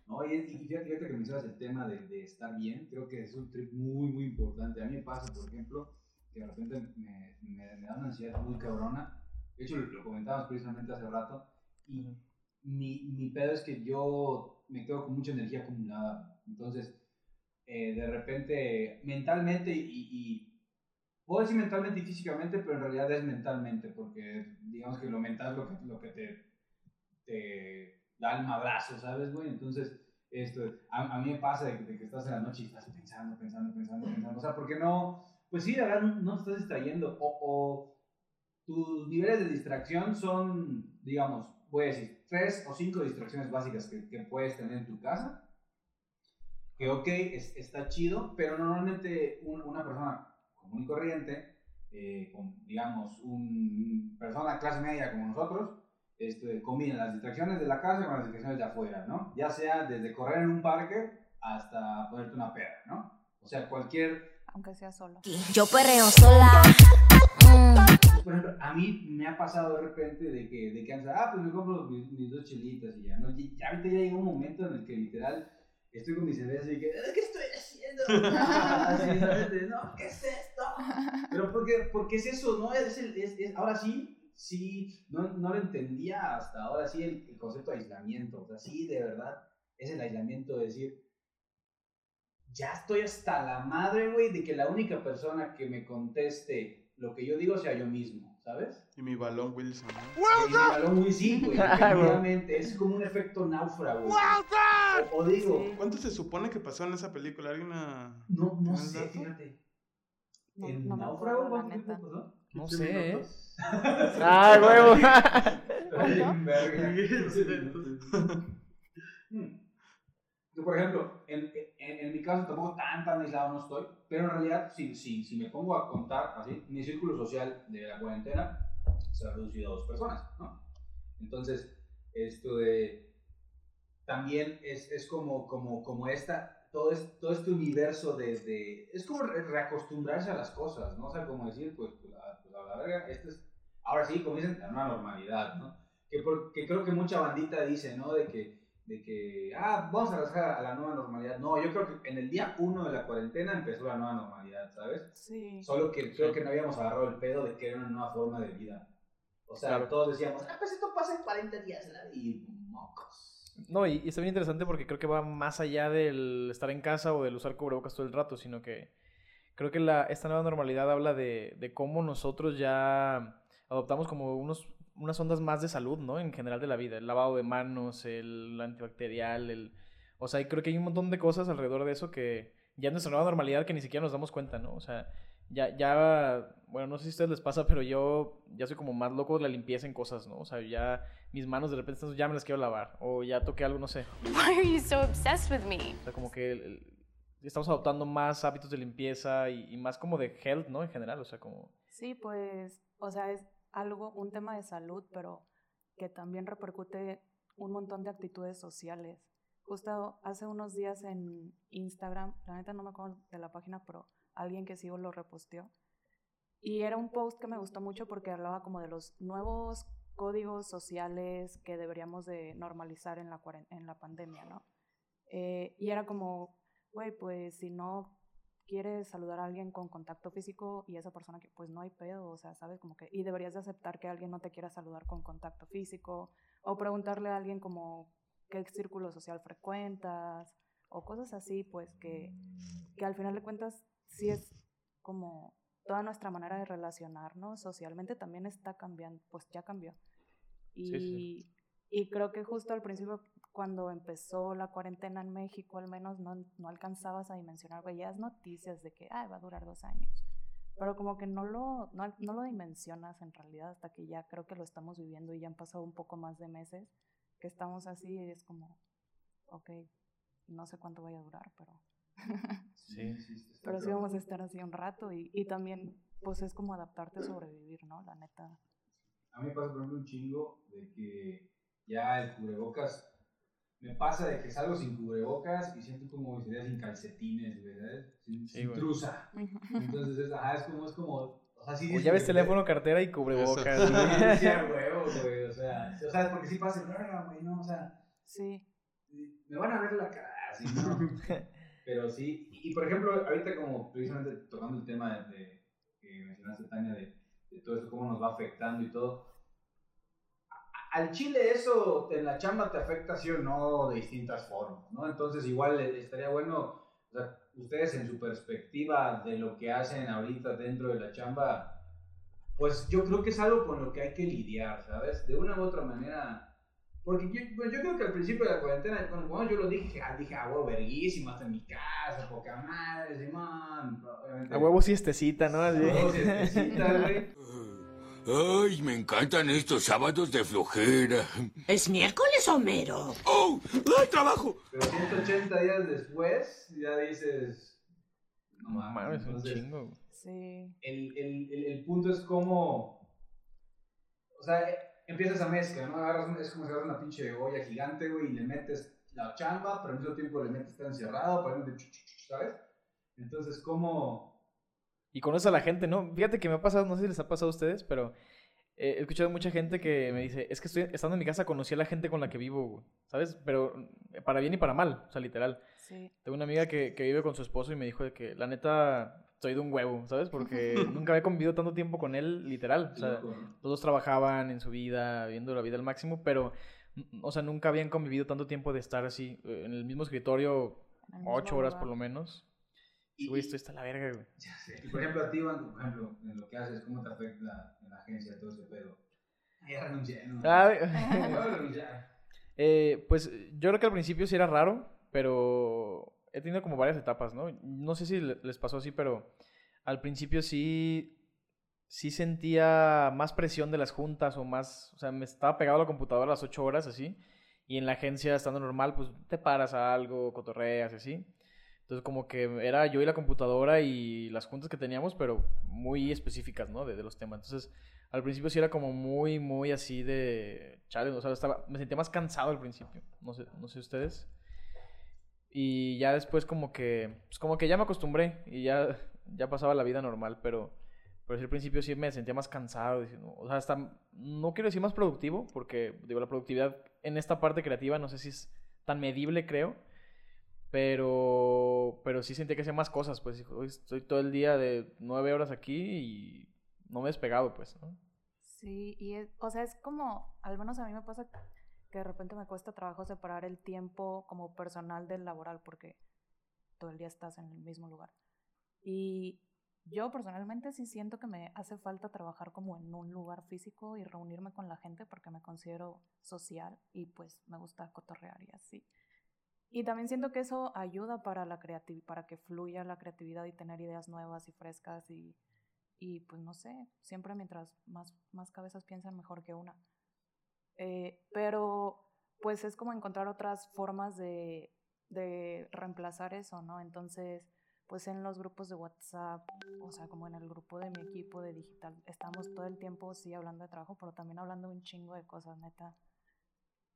No, y, y fíjate, fíjate que mencionas el tema de, de estar bien, creo que es un trip muy, muy importante. A mí me pasa, por ejemplo, que de repente me, me, me da una ansiedad muy cabrona. De hecho, lo, comentábamos precisamente hace rato. Y mi, mi pedo es que yo me quedo con mucha energía acumulada. Entonces, eh, de repente, mentalmente y, puedo decir mentalmente y físicamente, pero en realidad es mentalmente, porque digamos que lo mental es lo que, lo que te, da el madrazo, ¿sabes, güey? Entonces, esto, a, mí me pasa de, que- de que estás en la noche y estás pensando, pensando, pensando, pensando. O sea, porque no, pues sí, la verdad, no, estás distrayendo. O tus niveles de distracción son, digamos, voy a decir, tres o cinco distracciones básicas que, que puedes tener en tu casa. Que, ok, es- está chido, pero normalmente un- una persona común y corriente, eh, con, digamos, una persona clase media como nosotros, este, combina las distracciones de la casa con las distracciones de afuera, ¿no? Ya sea desde correr en un parque hasta ponerte una peda, ¿no? O sea, cualquier aunque sea solo. Yo perreo sola. Por ejemplo, a mí me ha pasado de repente de que, de que antes, ah, pues me compro mis, mis dos chelitas y ya, ¿no? Y ya ahorita ya llega un momento en el que literal estoy con mi cerveza y que, "Ah, ¿qué estoy haciendo? *laughs* Así, ¿sabes? De, no, ¿qué es esto? Pero porque, porque es eso, ¿no? Es el, es, es- ahora sí, sí, no, no lo entendía hasta ahora sí el, el concepto de aislamiento. O sea, sí, de verdad, es el aislamiento de decir, ya estoy hasta la madre, güey, de que la única persona que me conteste lo que yo digo sea yo mismo, ¿sabes? Y mi balón Wilson. ¿no? Y mi balón sí, güey. *laughs* Es como un efecto náufrago. güey. O, o digo, ¿Cuánto se supone que pasó en esa película? ¿Alguien una... no, no ¿Un sé, dato? fíjate. No, ¿En no náufrago cuánto tiempo pasó? No 15 sé, ¿eh? Ah, huevo. *laughs* ¿Cuánto? Verga. *laughs* 15 minutos. Hmm. Por ejemplo, en, en, en mi caso tampoco tan tan aislado no estoy, pero en realidad si, si, si me pongo a contar así, mi círculo social de la cuarentena se ha reducido a dos personas, ¿no? Entonces, esto de también es, es como, como, como esta, todo, es, todo este universo de, de- es como re- reacostumbrarse a las cosas, ¿no? O sea, como decir, pues, pues, a, pues, a la verga, esto es, ahora sí, como dicen, la nueva normalidad, ¿no? Que, por- que creo que mucha bandita dice, ¿no? De que, de que, ah, vamos a regresar a la nueva normalidad. No, yo creo que en el día uno de la cuarentena empezó la nueva normalidad, ¿sabes? Sí. Solo que creo que no habíamos agarrado el pedo de que era una nueva forma de vida. O sea, Claro. todos decíamos, ah, pues esto pasa en 40 días, ¿verdad? Y mocos. No, y, y está bien interesante porque creo que va más allá del estar en casa o del usar cubrebocas todo el rato, sino que creo que la, esta nueva normalidad habla de, de cómo nosotros ya adoptamos como unos, unas ondas más de salud, ¿no? En general de la vida, el lavado de manos, el antibacterial, el... O sea, y creo que hay un montón de cosas alrededor de eso que ya es nuestra nueva normalidad que ni siquiera nos damos cuenta, ¿no? O sea, ya, ya, bueno, no sé si a ustedes les pasa, pero yo ya soy como más loco de la limpieza en cosas, ¿no? O sea, ya mis manos de repente están- ya me las quiero lavar, o ya toqué algo, no sé. Why are you so obsessed with me? O sea, como que el- el- estamos adoptando más hábitos de limpieza y, y más como de health, ¿no? En general, o sea, como... Sí, pues, o sea, es algo, un tema de salud, pero que también repercute un montón de actitudes sociales. Justo hace unos días en Instagram, la neta no me acuerdo de la página, pero alguien que sigo lo reposteó. Y era un post que me gustó mucho porque hablaba como de los nuevos códigos sociales que deberíamos de normalizar en la, en la pandemia, ¿no? Eh, y era como, güey, pues si no quieres saludar a alguien con contacto físico y esa persona que pues no hay pedo, o sea, sabes como que y deberías de aceptar que alguien no te quiera saludar con contacto físico o preguntarle a alguien como qué círculo social frecuentas o cosas así, pues que que al final de cuentas sí es como toda nuestra manera de relacionarnos socialmente también está cambiando, pues ya cambió. Y, Sí, sí. y creo que justo al principio, cuando empezó la cuarentena en México, al menos no, no alcanzabas a dimensionar, veías noticias de que "Ay, va a durar dos años. Pero como que no lo, no, no lo dimensionas en realidad hasta que ya creo que lo estamos viviendo y ya han pasado un poco más de meses que estamos así y es como, ok, no sé cuánto vaya a durar, pero... *laughs* Sí. Pero sí vamos a estar así un rato y, y también pues es como adaptarte a sobrevivir, ¿no? La neta. A mí me pasa, por ejemplo, un chingo de que ya el cubrebocas. Me pasa de que salgo sin cubrebocas y siento como si sin calcetines, ¿sabes? Sin, Sí, trusa. Entonces, es, ajá, es como, es como. O sea, sí O llaves, teléfono, cartera y cubrebocas. Sí, güey. sí, a huevo, güey. O sea, o sea, porque sí pasa, verga, güey, no, o sea. Sí. Me van a ver la cara, así, ¿no? Pero sí, y, y, por ejemplo, ahorita como precisamente tocando el tema de, de- que mencionaste, Tania, de, de todo esto, cómo nos va afectando y todo. Al chile eso en la chamba te afecta sí o no de distintas formas, ¿no? Entonces igual eh, estaría bueno, o sea, ustedes en su perspectiva de lo que hacen ahorita dentro de la chamba, pues yo creo que es algo con lo que hay que lidiar, ¿sabes? De una u otra manera. Porque yo, pues yo creo que al principio de la cuarentena, cuando, cuando yo lo dije, ah, dije, ah, huevo, verguísimo, hasta en mi casa, poca madre, Simón. A huevo siestecita, ¿no? A huevo siestecita, güey. *laughs* Ay, me encantan estos sábados de flojera. ¿Es miércoles, Homero? ¡Oh! ¡Ay, trabajo! Pero 180 días después, ya dices, no mames, Mames, un chingo. Sí. el, el, el, el punto es como, o sea, eh, empieza esa mezcla, ¿no? Agarras es como si agarras una pinche olla gigante, güey, y le metes la chamba, pero al mismo tiempo le metes estar encerrado, para ¿sabes? Entonces, ¿cómo, y conoces a la gente, ¿no? Fíjate que me ha pasado, no sé si les ha pasado a ustedes, pero eh, he escuchado mucha gente que me dice, es que estoy estando en mi casa conocí a la gente con la que vivo, güey", ¿sabes? Pero mm, para bien y para mal, o sea, literal. Sí. Tengo una amiga que, que vive con su esposo y me dijo de que la neta soy de un huevo, ¿sabes? Porque *laughs* nunca había convivido tanto tiempo con él, literal. O sea, Loco, ¿no? los dos trabajaban en su vida, viviendo la vida al máximo, pero, mm, o sea, nunca habían convivido tanto tiempo de estar así, eh, en el mismo escritorio, ocho horas por lo menos. Y, güey, esto está la verga, güey. Ya sé. Y por ejemplo, a ti, Iván, por ejemplo, en lo que haces, ¿cómo te afecta en la agencia todo ese pedo? Ya renuncié, ¿no? Ah, *laughs* a. Eh, pues yo creo que al principio sí era raro, pero he tenido como varias etapas, ¿no? No sé si le- les pasó así, pero al principio sí, sí sentía más presión de las juntas o más, o sea, me estaba pegado a la computadora las ocho horas así, y en la agencia estando normal, pues te paras a algo, cotorreas y así. Entonces como que era yo y la computadora y las juntas que teníamos, pero muy específicas, ¿no? De, los temas. Entonces al principio sí era como muy, muy así de... Chale, o sea, estaba, me sentía más cansado al principio. No sé, no sé ustedes. Y ya después como que... Pues como que ya me acostumbré y ya, ya pasaba la vida normal, pero... Pero al principio sí me sentía más cansado. O sea, hasta... No quiero decir más productivo, porque digo, la productividad en esta parte creativa no sé si es tan medible, creo. Pero, pero sí sentía que hacía más cosas, pues dijo, "Hoy estoy todo el día de nueve horas aquí y no me he despegado, pues, ¿no? Sí, y es, o sea, es como, al menos a mí me pasa que de repente me cuesta trabajo separar el tiempo como personal del laboral porque todo el día estás en el mismo lugar. Y yo personalmente sí siento que me hace falta trabajar como en un lugar físico y reunirme con la gente porque me considero social y pues me gusta cotorrear y así. Y también siento que eso ayuda para la creati- para que fluya la creatividad y tener ideas nuevas y frescas y, y pues no sé, siempre mientras más, más cabezas piensan mejor que una. Eh, pero pues es como encontrar otras formas de, de reemplazar eso, ¿no? Entonces, pues en los grupos de WhatsApp, o sea, como en el grupo de mi equipo de digital, estamos todo el tiempo, sí, hablando de trabajo, pero también hablando un chingo de cosas, neta.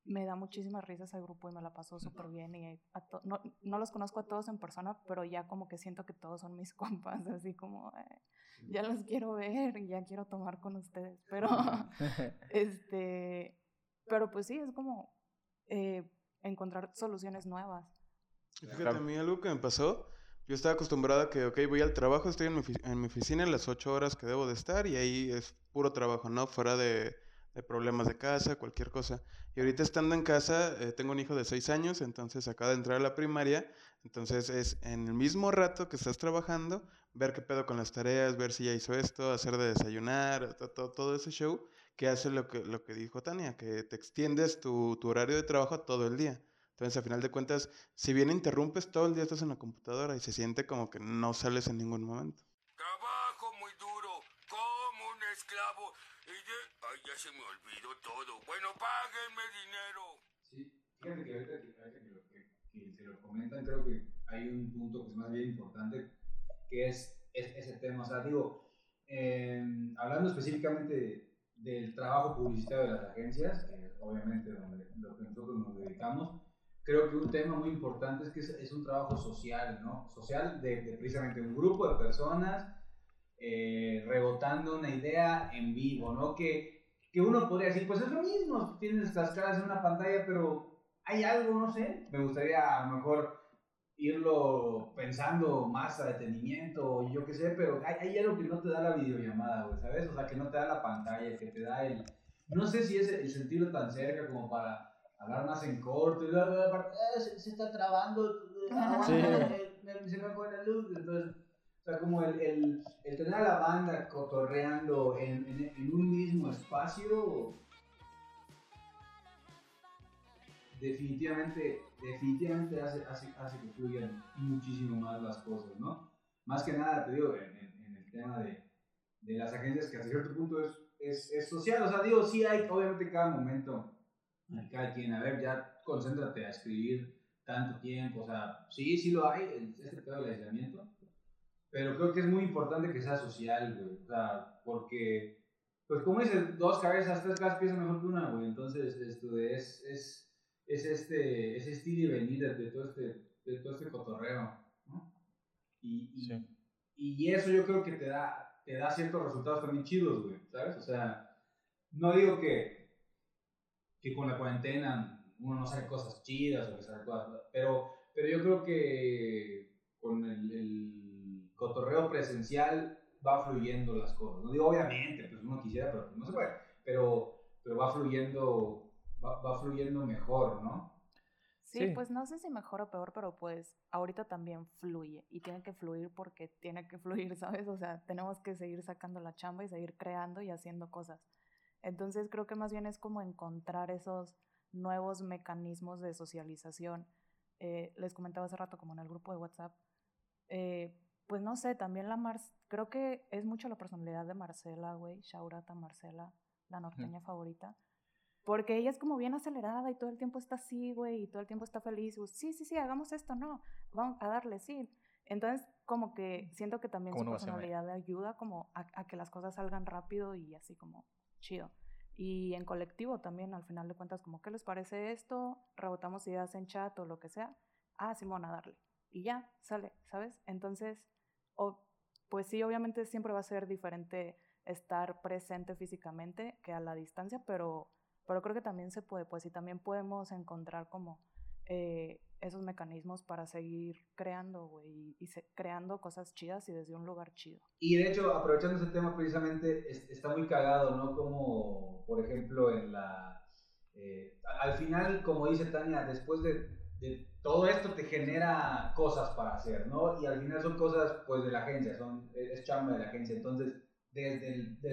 Me da muchísimas risas ese grupo y me la paso súper bien. Y a to- no, no los conozco a todos en persona, pero ya como que siento que todos son mis *laughs* compas, así como, eh, ya los quiero ver y ya quiero tomar con ustedes. Pero, *laughs* este, pero pues sí, es como eh, encontrar soluciones nuevas. Fíjate, a mí algo que me pasó, yo estaba acostumbrado a que, ok, voy al trabajo, estoy en mi, en mi oficina en las ocho horas que debo de estar y ahí es puro trabajo, ¿no? Fuera de, problemas de casa, cualquier cosa. Y ahorita estando en casa, eh, tengo un hijo de seis años, entonces acaba de entrar a la primaria, entonces es en el mismo rato que estás trabajando, ver qué pedo con las tareas, ver si ya hizo esto, hacer de desayunar, to- to- todo ese show que hace lo que, lo que dijo Tania, que te extiendes tu, tu horario de trabajo todo el día. Entonces, a final de cuentas, si bien interrumpes, todo el día estás en la computadora y se siente como que no sales en ningún momento. Ya se me olvidó todo. Bueno, páguenme dinero. Sí, fíjate que ahorita que, que que- que se lo comentan, creo que hay un punto que es más bien importante, que es, es ese tema. O sea, digo, eh, hablando específicamente de- del trabajo publicitario de las agencias, que es obviamente donde, lo que nosotros nos dedicamos, creo que un tema muy importante es que es, es un trabajo social, ¿no? Social de, de precisamente un grupo de personas eh, rebotando una idea en vivo, ¿no? Que, que uno podría decir, pues es lo mismo, tienes las caras en una pantalla, pero hay algo, no sé, me gustaría a lo mejor irlo pensando más a detenimiento, o yo qué sé, pero hay, hay algo que no te da la videollamada, güey, ¿sabes? O sea, que no te da la pantalla, que te da el... No sé si es el sentirlo tan cerca como para hablar más en corto y luego "Ah, se, se está trabando, Sí. eh, *laughs* me- se me fue la luz, entonces... Como el, el, tener a la banda cotorreando en, en, un mismo espacio, definitivamente, definitivamente hace, hace, hace que fluyan muchísimo más las cosas, ¿no? Más que nada, te digo, en, el tema de, de las agencias que hasta cierto punto es, es, es social, o sea, digo, sí hay, obviamente cada momento, cada quien, a ver, ya concéntrate a escribir tanto tiempo, o sea, sí, sí lo hay, este pedo del aislamiento, pero creo que es muy importante que sea social, güey. O sea, porque, pues como dices, dos cabezas, tres cabezas piensan mejor que una, güey. Entonces, esto de- es, es, es este, ese estilo y venir de, todo este, de todo este cotorreo, ¿no? Y, y, y eso yo creo que te da, te da ciertos resultados también chidos, güey, ¿sabes? O sea, no digo que, que con la cuarentena uno no sabe cosas chidas o que sabe cosas, pero, pero yo creo que con el, el cotorreo presencial va fluyendo las cosas. No digo, obviamente, pues uno quisiera, pero no se puede. Pero, pero va fluyendo, va, va fluyendo mejor, ¿no? Sí, pues no sé si mejor o peor, pero pues ahorita también fluye y tiene que fluir porque tiene que fluir, ¿sabes? O sea, tenemos que seguir sacando la chamba y seguir creando y haciendo cosas. Entonces creo que más bien es como encontrar esos nuevos mecanismos de socialización. Eh, les comentaba hace rato como en el grupo de WhatsApp, eh, pues no sé, también la Mar creo que es mucho la personalidad de Marcela, güey, Shaurata Marcela, la norteña favorita. Porque ella es como bien acelerada y todo el tiempo está así, güey, y todo el tiempo está feliz. Y, sí, sí, sí, hagamos esto, no, vamos a darle, sí. Entonces, como que siento que también su ¿Cómo no va a ser, personalidad ayuda como a, a que las cosas salgan rápido y así como chido. Y en colectivo también, al final de cuentas, como, ¿qué les parece esto? Rebotamos ideas en chat o lo que sea. Ah, Simón, a darle. Y ya, sale, ¿sabes? Entonces, o, pues sí, obviamente siempre va a ser diferente estar presente físicamente que a la distancia, pero, pero creo que también se puede, pues, y también podemos encontrar como eh, esos mecanismos para seguir creando, güey, y, se- creando cosas chidas y desde un lugar chido. Y de hecho, aprovechando ese tema precisamente, es- está muy cagado, ¿no? Como, por ejemplo, en la... eh, al final, como dice Tania, después de, de todo esto te genera cosas para hacer, ¿no? Y al final son cosas, pues, de la agencia, son, es chamba de la agencia. Entonces, desde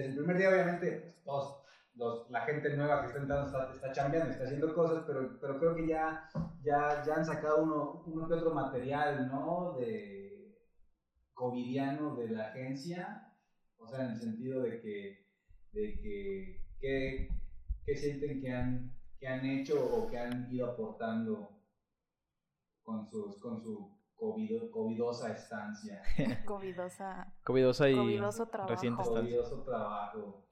el, primer día, obviamente, pues, todos, los- la gente nueva que está entrando está, está chambeando, está haciendo cosas, pero, pero creo que ya, ya, ya han sacado uno, uno que otro material, ¿no? De covidiano de la agencia, o sea, en el sentido de que, de que, que, que sienten que han, que han hecho o que han ido aportando con, sus, con su covido- covidosa estancia. *laughs* Covidosa. Covidosa y Covidoso trabajo. reciente estancia. Covidoso trabajo.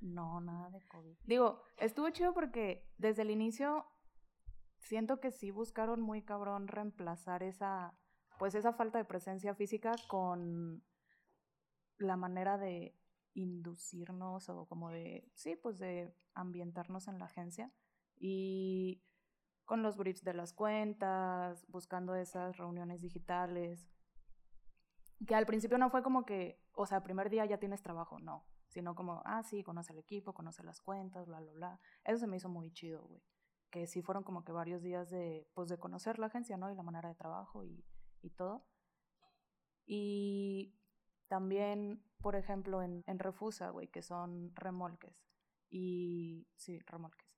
No, nada de COVID. Digo, estuvo chido porque desde el inicio siento que sí buscaron muy cabrón reemplazar esa, pues esa falta de presencia física con la manera de inducirnos o como de, sí, pues de ambientarnos en la agencia y con los briefs de las cuentas, buscando esas reuniones digitales, que al principio no fue como que, o sea, primer día ya tienes trabajo, no, sino como, ah, sí, conoce el equipo, conoce las cuentas, bla, bla, bla. Eso se me hizo muy chido, güey. Que sí fueron como que varios días de, pues, de conocer la agencia, ¿no? Y la manera de trabajo y, y todo. Y también, por ejemplo, en, en Refusa, güey, que son remolques. Y, sí, remolques.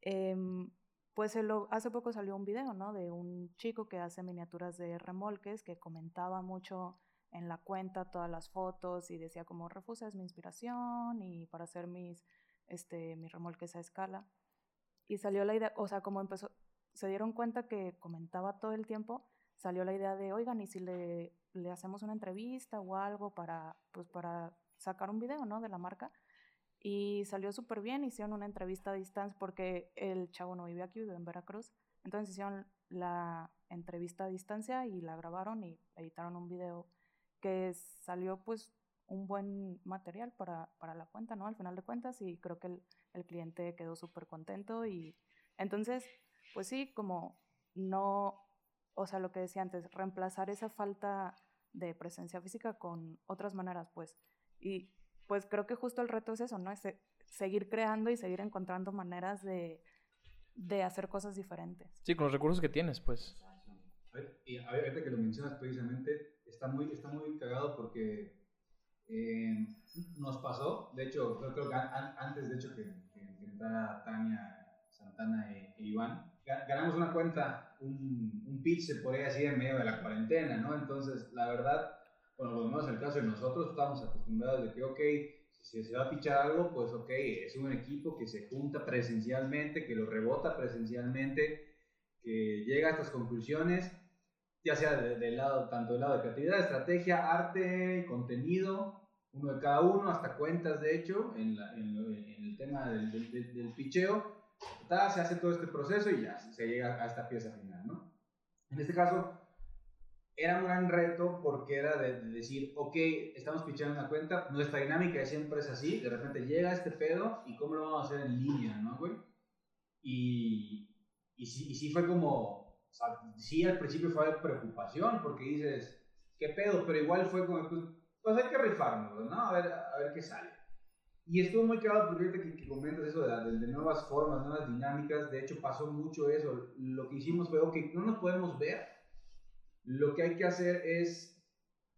Em, pues hace poco salió un video, ¿no? De un chico que hace miniaturas de remolques, que comentaba mucho en la cuenta todas las fotos y decía como Refusa es mi inspiración y para hacer mis, este, mis remolques a escala. Y salió la idea, o sea, como empezó, se dieron cuenta que comentaba todo el tiempo, salió la idea de, oigan, ¿y si le, le hacemos una entrevista o algo para, pues, para sacar un video, ¿no? De la marca. Y salió súper bien, hicieron una entrevista a distancia porque el chavo no vive aquí, vive en Veracruz. Entonces hicieron la entrevista a distancia y la grabaron y editaron un video que salió pues un buen material para, para la cuenta, ¿no? Al final de cuentas y creo que el, cliente quedó súper contento y entonces, pues sí, como no, o sea, lo que decía antes, reemplazar esa falta de presencia física con otras maneras, pues. Y pues creo que justo el reto es eso, ¿no? Es se- seguir creando y seguir encontrando maneras de, de hacer cosas diferentes. Sí, con los recursos que tienes, pues. A ver, Y a ver, ahorita que lo mencionas precisamente, está muy, está muy cagado porque eh, nos pasó, de hecho, creo, creo que an- an- antes de hecho que, que, que entrara Tania, Santana e, e Iván, ga- ganamos una cuenta, un, un pitch, se podría decir, en medio de la cuarentena, ¿no? Entonces, la verdad, bueno, por lo menos en el caso de nosotros, estamos acostumbrados de que, ok, si se va a pichar algo, pues ok, es un equipo que se junta presencialmente, que lo rebota presencialmente, que llega a estas conclusiones, ya sea de- del lado, tanto del lado de creatividad, estrategia, arte, contenido, uno de cada uno, hasta cuentas, de hecho, en, la- en en el tema del, del- del picheo, ta, se hace todo este proceso y ya se llega a esta pieza final, ¿no? En este caso, era un gran reto porque era de, de decir, ok, estamos pichando una cuenta, nuestra dinámica siempre es así, de repente llega este pedo y cómo lo vamos a hacer en línea, ¿no, güey? Y, y, sí, y sí fue como, o sea, sí al principio fue preocupación porque dices, ¿qué pedo? Pero igual fue como, pues, pues hay que rifarnos, ¿no? A ver, a ver qué sale. Y estuvo muy claro porque que, que comentas eso de, de- de nuevas formas, nuevas dinámicas, de hecho pasó mucho eso. Lo que hicimos fue, ok, no nos podemos ver, lo que hay que hacer es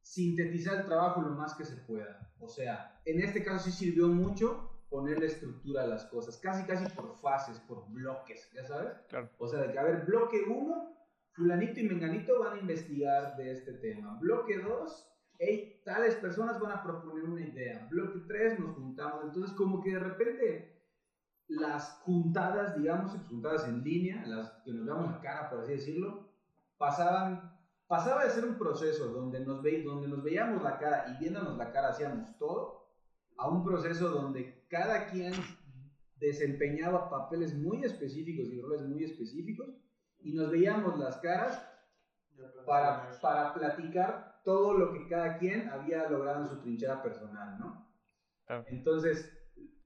sintetizar el trabajo lo más que se pueda. O sea, en este caso sí sirvió mucho ponerle estructura a las cosas, casi casi por fases, por bloques, ¿ya sabes? Claro. O sea, de que, a ver, bloque 1, fulanito y menganito van a investigar de este tema. Bloque 2, hey, tales personas van a proponer una idea. Bloque 3, nos juntamos. Entonces, como que de repente las juntadas, digamos, juntadas en línea, las que nos damos la cara, por así decirlo, pasaban, pasaba de ser un proceso donde nos, ve, donde nos veíamos la cara y viéndonos la cara hacíamos todo, a un proceso donde cada quien desempeñaba papeles muy específicos y roles muy específicos y nos veíamos las caras para, para platicar todo lo que cada quien había logrado en su trinchera personal, ¿no? Entonces,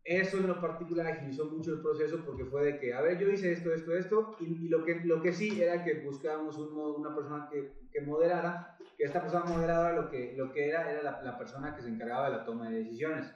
eso en lo particular agilizó mucho el proceso porque fue de que, a ver, yo hice esto, esto, esto, y, lo, que, lo que sí era que buscábamos un una persona que, que moderara, que esta persona moderadora lo que, lo que era era la, la persona que se encargaba de la toma de decisiones.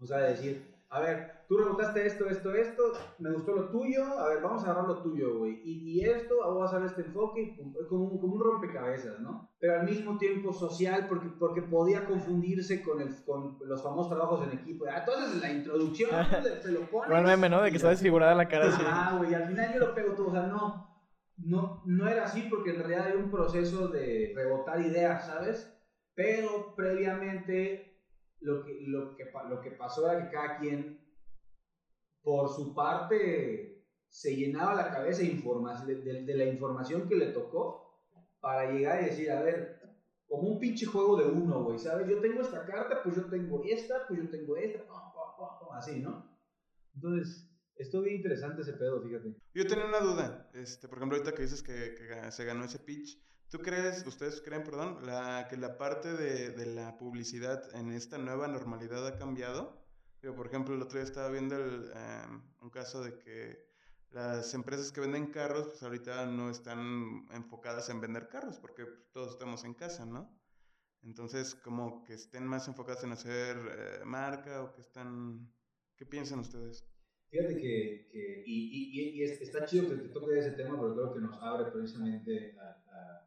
O sea, de decir, a ver, tú rebotaste esto, esto, esto, me gustó lo tuyo, a ver, vamos a agarrar lo tuyo, güey. Y, y esto, vamos a hacer este enfoque, como, un- como un rompecabezas, ¿no? Pero al mismo tiempo social, porque, porque podía confundirse con, el, con los famosos trabajos en equipo. Ah, entonces la introducción *laughs* se lo. Como el meme, ¿no? De que está desfigurada la cara. Ah, güey, al final yo lo pego todo, o sea, no, no, no era así porque en realidad hay un proceso de rebotar ideas, ¿sabes? Pero previamente lo que, lo que, lo que pasó era que cada quien, por su parte, se llenaba la cabeza de, de, de- la información que le tocó para llegar y decir, a ver, como un pinche juego de uno, güey, ¿sabes? Yo tengo esta carta, pues yo tengo esta, pues yo tengo esta, así, ¿no? Entonces, estuvo bien interesante ese pedo, fíjate. Yo tenía una duda, este, por ejemplo, ahorita que dices que, que se ganó ese pitch, ¿tú crees, ustedes creen, perdón, la, que la parte de, de la publicidad en esta nueva normalidad ha cambiado? Digo, por ejemplo, el otro día estaba viendo el, em, un caso de que las empresas que venden carros, pues ahorita no están enfocadas en vender carros, porque todos estamos en casa, ¿no? Entonces, como que estén más enfocadas en hacer eh, marca o que están... ¿Qué piensan ustedes? Fíjate que, que- y, y- y- y es- está chido que te toque ese tema, porque creo que nos abre precisamente a- a-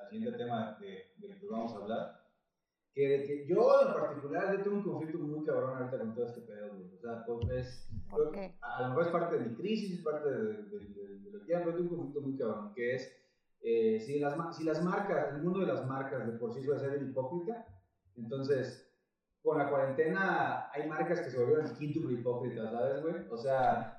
al siguiente tema de, del que vamos a hablar. Que, que yo en particular, yo tengo un conflicto muy cabrón ahorita con todo este pedo, güey. O sea, pues, es, ¿Por qué? a lo mejor es parte de mi crisis, es parte de, de, de- de lo que ya, pero tengo un conflicto muy cabrón, que es, eh, si, las, si las marcas, el mundo de las marcas de por sí suele ser hipócrita, entonces, con la cuarentena hay marcas que se volvieron quinto hipócritas, ¿sabes, güey? O sea,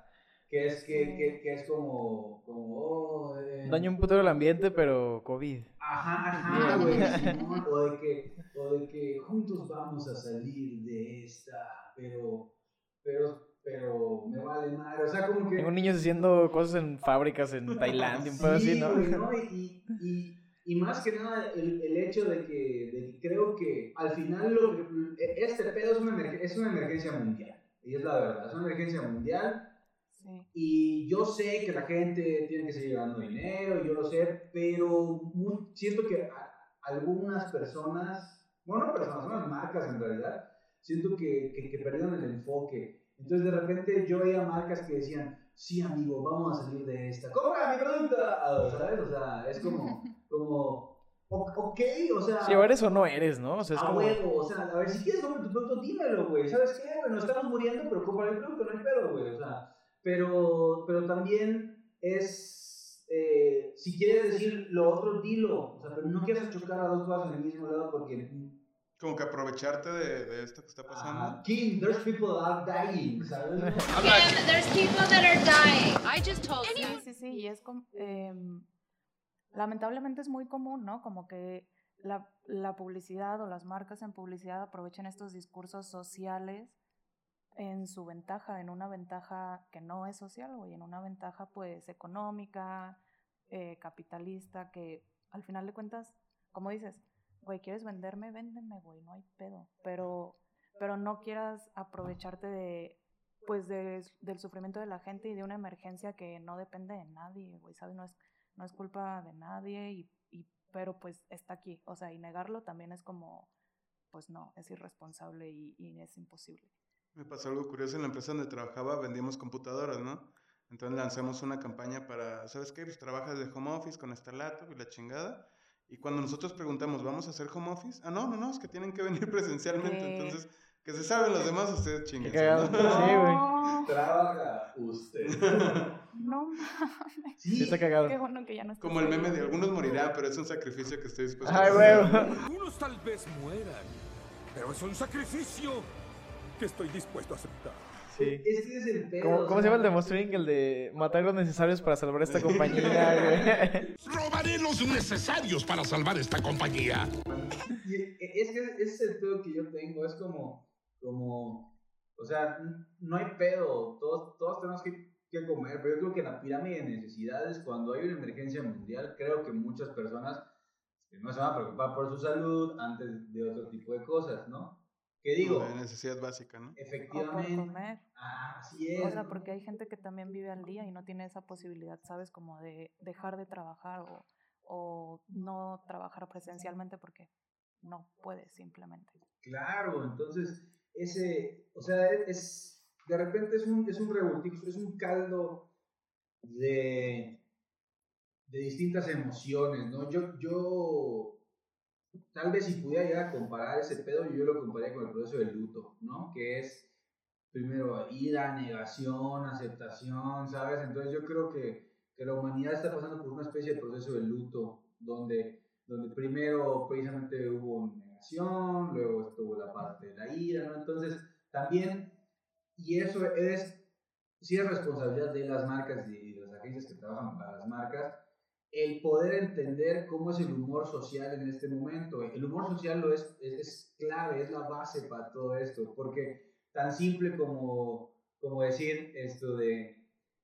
que es, que, que, que es como, como, oh, eh, Daño un putero el ambiente, pero COVID. Ajá, ajá, güey, Simón, o de que, o de que juntos vamos a salir de esta, pero, pero, pero me vale madre, o sea, como que... Tengo niños haciendo cosas en fábricas en Tailandia, un pedo así, Sí, ¿no? ¿no? Y, y, y, más que nada el, el hecho de que, de creo que al final lo que- este pedo es una, es una emergencia mundial, y es la verdad, es una emergencia mundial. Y yo sé que la gente tiene que seguir ganando dinero, yo lo sé, pero mu- siento que a- algunas personas, bueno, no personas, son las marcas en realidad, siento que, que, que perdieron el enfoque. Entonces de repente yo veía marcas que decían, sí amigo, vamos a salir de esta, compra mi producto, ¿sabes? O sea, es como, *laughs* como, o- ok, o sea... Si o eres o no eres, ¿no? O sea, es a como... huevo, o sea, a ver, si quieres comprar tu producto, dímelo, güey. ¿Sabes qué? Bueno, estamos muriendo, pero compra el producto, no hay pedo, güey. O sea, pero, pero también es, eh, si quieres decir lo otro, dilo. O sea, pero no quieras chocar a dos cosas en el mismo lado porque... Como que aprovecharte de, de esto que está pasando. ah, King, there's people that are dying, ¿sabes? Kim, there's people that are dying. I just told Sí, you. sí, sí, y es com- em, lamentablemente es muy común, ¿no? Como que la, la publicidad o las marcas en publicidad aprovechan estos discursos sociales en su ventaja, en una ventaja que no es social, güey, en una ventaja pues económica, eh, capitalista, que al final de cuentas como dices, güey, ¿quieres venderme? Véndeme, güey, no hay pedo. Pero, pero no quieras aprovecharte de, pues, de- del sufrimiento de la gente y de una emergencia que no depende de nadie, güey, ¿sabes? No es, no es culpa de nadie, y, y, pero pues está aquí. O sea, y negarlo también es como, pues no, es irresponsable y, y es imposible. Me pasó algo curioso en la empresa donde trabajaba, vendíamos computadoras, ¿no? Entonces lanzamos una campaña para, ¿sabes qué? Pues trabajas de home office con esta laptop y la chingada. Y cuando nosotros preguntamos, ¿vamos a hacer home office? Ah, no, no, no, es que tienen que venir *laughs* presencialmente. Entonces, que se saben los demás, ustedes chinguen. cagado. Sí, güey. Trabaja usted. *laughs* No mames. Sí, está cagado. Qué bueno que ya no Como el ahí. meme de algunos morirán, pero es un sacrificio que estoy dispuesto Ay, a hacer. güey. Algunos tal vez mueran, pero es un sacrificio que estoy dispuesto a aceptar. Sí. Ese es el pedo. ¿Cómo, cómo se llama el de Monster Inc? El de matar los necesarios para salvar esta *laughs* compañía, güey. Robaré los necesarios para salvar esta compañía. Es que ese es el pedo que yo tengo, es como, como, o sea, no hay pedo, todos, todos tenemos que, que comer, pero yo creo que en la pirámide de necesidades, cuando hay una emergencia mundial, creo que muchas personas no se van a preocupar por su salud antes de otro tipo de cosas, ¿no? ¿Qué digo? De necesidad básica, ¿no? O por Efectivamente. comer. Ah, así es. O sea, ¿no? porque hay gente que también vive al día y no tiene esa posibilidad, ¿sabes? Como de dejar de trabajar o, o no trabajar presencialmente porque no puede simplemente. Claro, entonces, ese, o sea, es, de repente es un, es un revoltijo, es un caldo de, de distintas emociones, ¿no? Yo, yo, tal vez si pudiera llegar a comparar ese pedo, yo lo compararía con el proceso del luto, ¿no? Que es, primero, ira, negación, aceptación, ¿sabes? Entonces yo creo que, que la humanidad está pasando por una especie de proceso de luto, donde, donde primero precisamente hubo negación, luego estuvo la parte de la ira, ¿no? Entonces, también, y eso es, sí es responsabilidad de las marcas y de las agencias que trabajan para las marcas, el poder entender cómo es el humor social en este momento. El humor social lo es, es, es clave, es la base para todo esto, porque tan simple como, como decir esto de,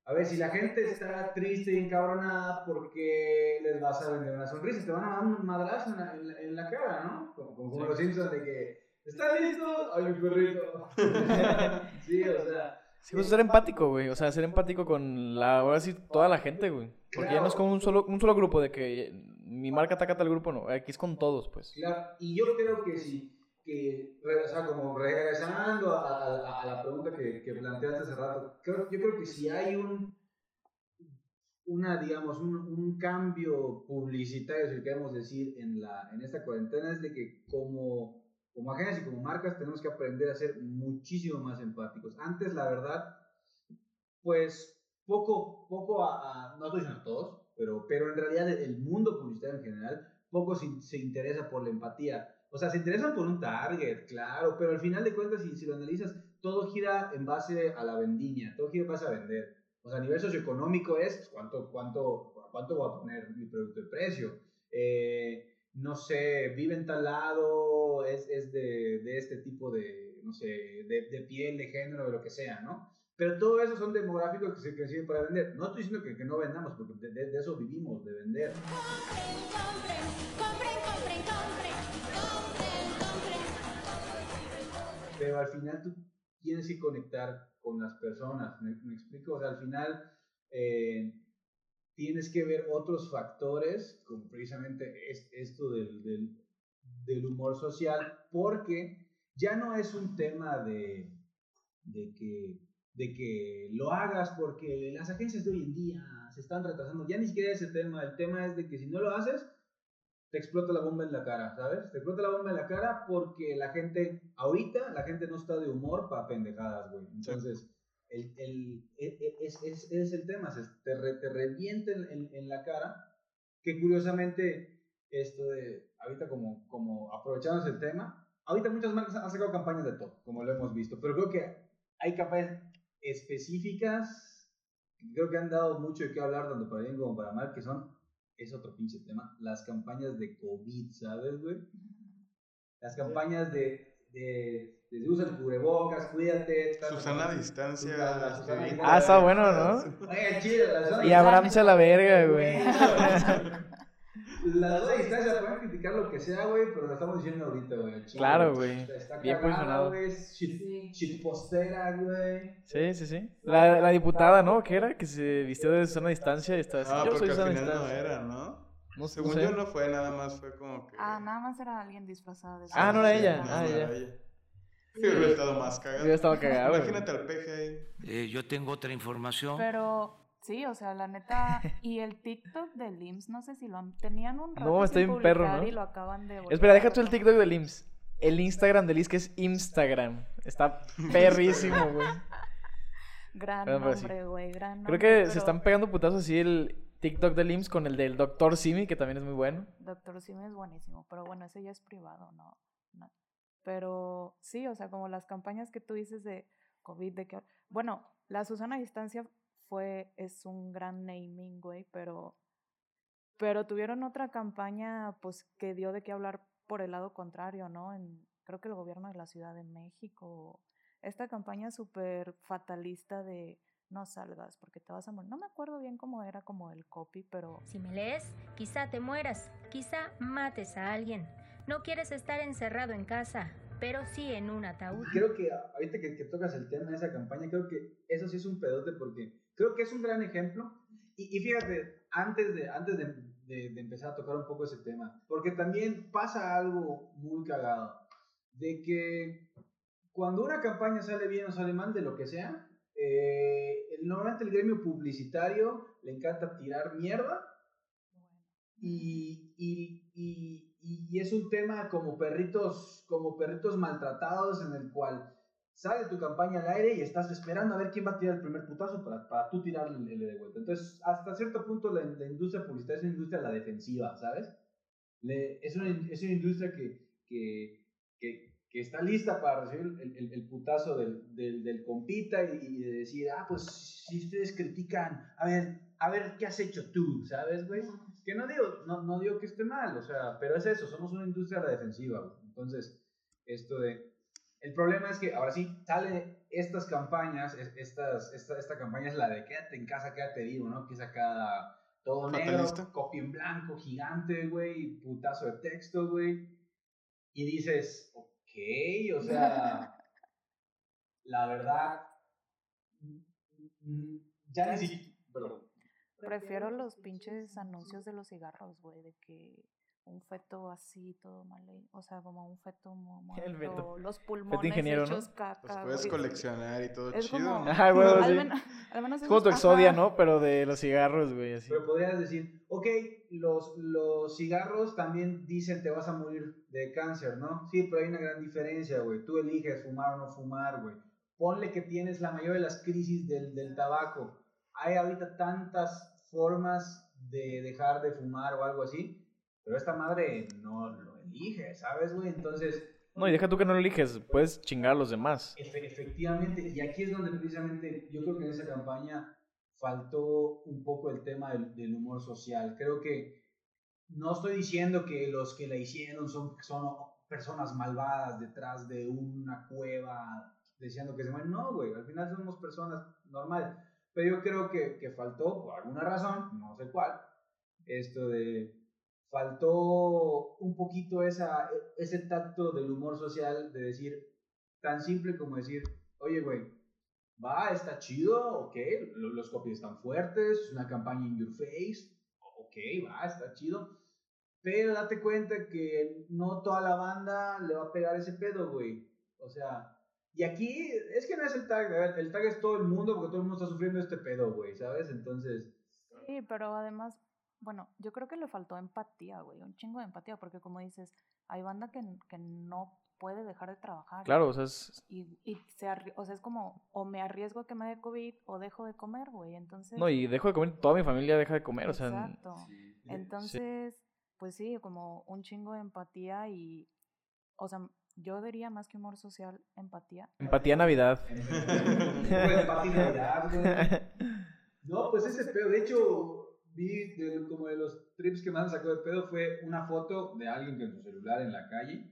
a ver, si la gente está triste y encabronada porque les vas a vender una sonrisa, te van a dar un madrazo en la, en la, en la cara, ¿no? Como, como Sí. los Simpsons de que, ¿están listos? ¡Ay, mi perrito! *laughs* sí, o sea... Sí, pues ser empático, güey. O sea, ser empático con la, ahora sí, toda la gente, güey. Porque ya no es como un solo, un solo grupo de que mi marca ataca tal grupo, no. Aquí es con todos, pues. Claro, y yo creo que sí, que, o sea, como regresando a, a- a la pregunta que, que planteaste hace rato, creo, yo creo que si hay un, una, digamos, un, un cambio publicitario, si queremos decir, en, la, en esta cuarentena, es de que como, como agencias y como marcas tenemos que aprender a ser muchísimo más empáticos. Antes, la verdad, pues poco, poco a, a- no estoy diciendo a todos, pero, pero en realidad el- mundo publicitario en general, poco se, se interesa por la empatía. O sea, se interesan por un target, claro, pero al final de cuentas, si, si lo analizas, todo gira en base a la vendimia, todo gira en base a vender. O sea, a nivel socioeconómico es cuánto, cuánto, cuánto voy a poner mi producto de precio. Eh, no sé, vive en tal lado, es, es de, de este tipo de, no sé, de, de piel, de género, de lo que sea, ¿no? Pero todo eso son demográficos que se sirven para vender. No estoy diciendo que, que no vendamos, porque de, de- eso vivimos, de vender. Pero al final tú tienes que conectar con las personas, ¿me, me explico? O sea, al final eh, tienes que ver otros factores, como precisamente es, esto del, del, del humor social, porque ya no es un tema de, de que de que lo hagas porque las agencias de hoy en día se están retrasando. Ya ni siquiera ese tema. El tema es de que si no lo haces, te explota la bomba en la cara, ¿sabes? Te explota la bomba en la cara porque la gente, ahorita, la gente no está de humor para pendejadas, güey. Entonces, el, el, e- e- es, es, es el tema, se- te, re- te revienta en, en- en la cara, que curiosamente, esto de, ahorita como, como aprovechamos el tema, ahorita muchas marcas han sacado campañas de todo, como lo hemos visto, pero creo que hay campañas específicas, que creo que han dado mucho de qué hablar, tanto para bien como para mal, que son, es otro pinche tema, las campañas de COVID, ¿sabes, güey? Las campañas de, de, de usa el cubrebocas, cuídate. Susana a distancia, a Ah, está bueno, ¿no? Oye, chido, la Y Abraham se a la verga, güey. La *laughs* dos distancia pueden criticar lo que sea, güey, pero lo estamos diciendo ahorita, güey. Claro, güey. Está, Bien cagada, posicionado. shitpostera, güey. Sí, sí, sí. La, la diputada, ¿no? ¿Qué era? Que se vistió de Susana Distancia y está así. Ah, yo porque soy al Susana final no Distancia. era, ¿no? No, Según sé. yo no fue, nada más fue como que... Ah, nada más era alguien disfrazado de Ah, no era ella. No, Ah, no ya. era ella. *laughs* Sí, hubiera estado más cagado. Hubiera estado cagado. Imagínate al peje ahí. Eh, yo tengo otra información. Pero sí, o sea, la neta. Y el TikTok del IMSS, no sé si lo han. Tenían un rato. No, está sin bien perro, ¿no? Y lo acaban de. volver Espera, deja tú el. TikTok del IMSS. El Instagram del IMSS que es Instagram. Está perrísimo, *laughs* güey. Gran Perdón, nombre, güey. Gran Creo que se están pegando putazos así el TikTok del IMSS con el del Doctor Simi, que también es muy bueno. Doctor Simi es buenísimo. Pero bueno, ese ya es privado, ¿no? no. Pero sí, o sea, como las campañas que tú dices de COVID, de que. Bueno, la Susana Distancia fue. Es un gran naming, güey, pero. Pero tuvieron otra campaña, pues, que dio de qué hablar por el lado contrario, ¿no? En, creo que el gobierno de la Ciudad de México. Esta campaña súper fatalista de no salgas porque te vas a morir. No me acuerdo bien cómo era como el copy, pero... Si me lees, quizá te mueras, quizá mates a alguien. No quieres estar encerrado en casa, pero sí en un ataúd. Creo que ahorita que, que tocas el tema de esa campaña, creo que eso sí es un pedote porque creo que es un gran ejemplo. Y, fíjate, antes, de, antes de, empezar a tocar un poco ese tema, porque también pasa algo muy cagado, de que cuando una campaña sale bien o sale mal, de lo que sea, eh, normalmente el gremio publicitario le encanta tirar mierda y, y, y- y es un tema como perritos, como perritos maltratados en el cual sale tu campaña al aire y estás esperando a ver quién va a tirar el primer putazo para, para tú tirarle de vuelta. Entonces, hasta cierto punto la, la industria publicitaria es una industria a la defensiva, ¿sabes? Le- es, una, es una industria que, que, que, que está lista para recibir el, el- el putazo del, del, del compita y, y de decir, ah, pues si ustedes critican, a ver, a ver qué has hecho tú, ¿sabes, güey? Que no digo, no, no digo que esté mal, o sea, pero es eso, somos una industria la defensiva, güey. Entonces, esto de... El problema es que ahora sí sale estas campañas, es- estas, esta, esta campaña es la de quédate en casa, quédate vivo, ¿no? Que es acá todo Fatalista. negro, copia en blanco, gigante, güey, putazo de texto, güey. Y dices, ok, o sea, *laughs* la verdad, mm, ya ni siquiera, perdón. Prefiero los pinches anuncios de los cigarros, güey, de que un feto así, todo mal, o sea, como un feto *laughs* muerto, feto. los *laughs* Feto pulmones ingeniero, ¿no? hechos caca, Pues puedes güey. coleccionar y todo Es chido, como- ¿no? Ah, güey, *laughs* al, sí. men- al menos Es como tu exodia, ajá. ¿no? Pero de los cigarros, güey, así. Pero podrías decir, ok, los, los cigarros también dicen te vas a morir de cáncer, ¿no? Sí, pero hay una gran diferencia, güey. Tú eliges fumar o no fumar, güey. Ponle que tienes la mayor de las crisis del, del tabaco. Hay ahorita tantas formas de dejar de fumar o algo así, pero esta madre no lo elige, ¿sabes, güey? Entonces, No, y deja tú que no lo eliges, puedes chingar a los demás. Efe- efectivamente, y aquí es donde precisamente yo creo que en esa campaña faltó un poco el tema del, del humor social. Creo que no estoy diciendo que los que la hicieron son, son personas malvadas detrás de una cueva deseando que se mueran. No, güey, al final somos personas normales. Pero yo creo que, que faltó, por alguna razón, no sé cuál, esto de faltó un poquito esa, ese tacto del humor social de decir, tan simple como decir, oye, güey, va, está chido, ok, lo- los copies están fuertes, es una campaña in your face, ok, va, está chido, pero date cuenta que no toda la banda le va a pegar ese pedo, güey. O sea, y aquí es que no es el tag, el tag es todo el mundo porque todo el mundo está sufriendo este pedo, güey, ¿sabes? Entonces, Sí, pero además, bueno, yo creo que le faltó empatía, güey, un chingo de empatía, porque como dices, hay banda que, que no puede dejar de trabajar. Claro, o sea, es- Y, y se arri- o sea, es como, o me arriesgo a que me dé COVID o dejo de comer, güey, entonces... No, y dejo de comer, toda mi familia deja de comer, o sea... Exacto. Entonces, pues sí, como un chingo de empatía y, o sea, yo diría más que humor social, empatía. Empatía Navidad. *laughs* Empatía Navidad, güey. *laughs* No, pues ese pedo. De hecho, vi de- como de los trips que más me sacó de pedo fue una foto de alguien con su celular en la calle.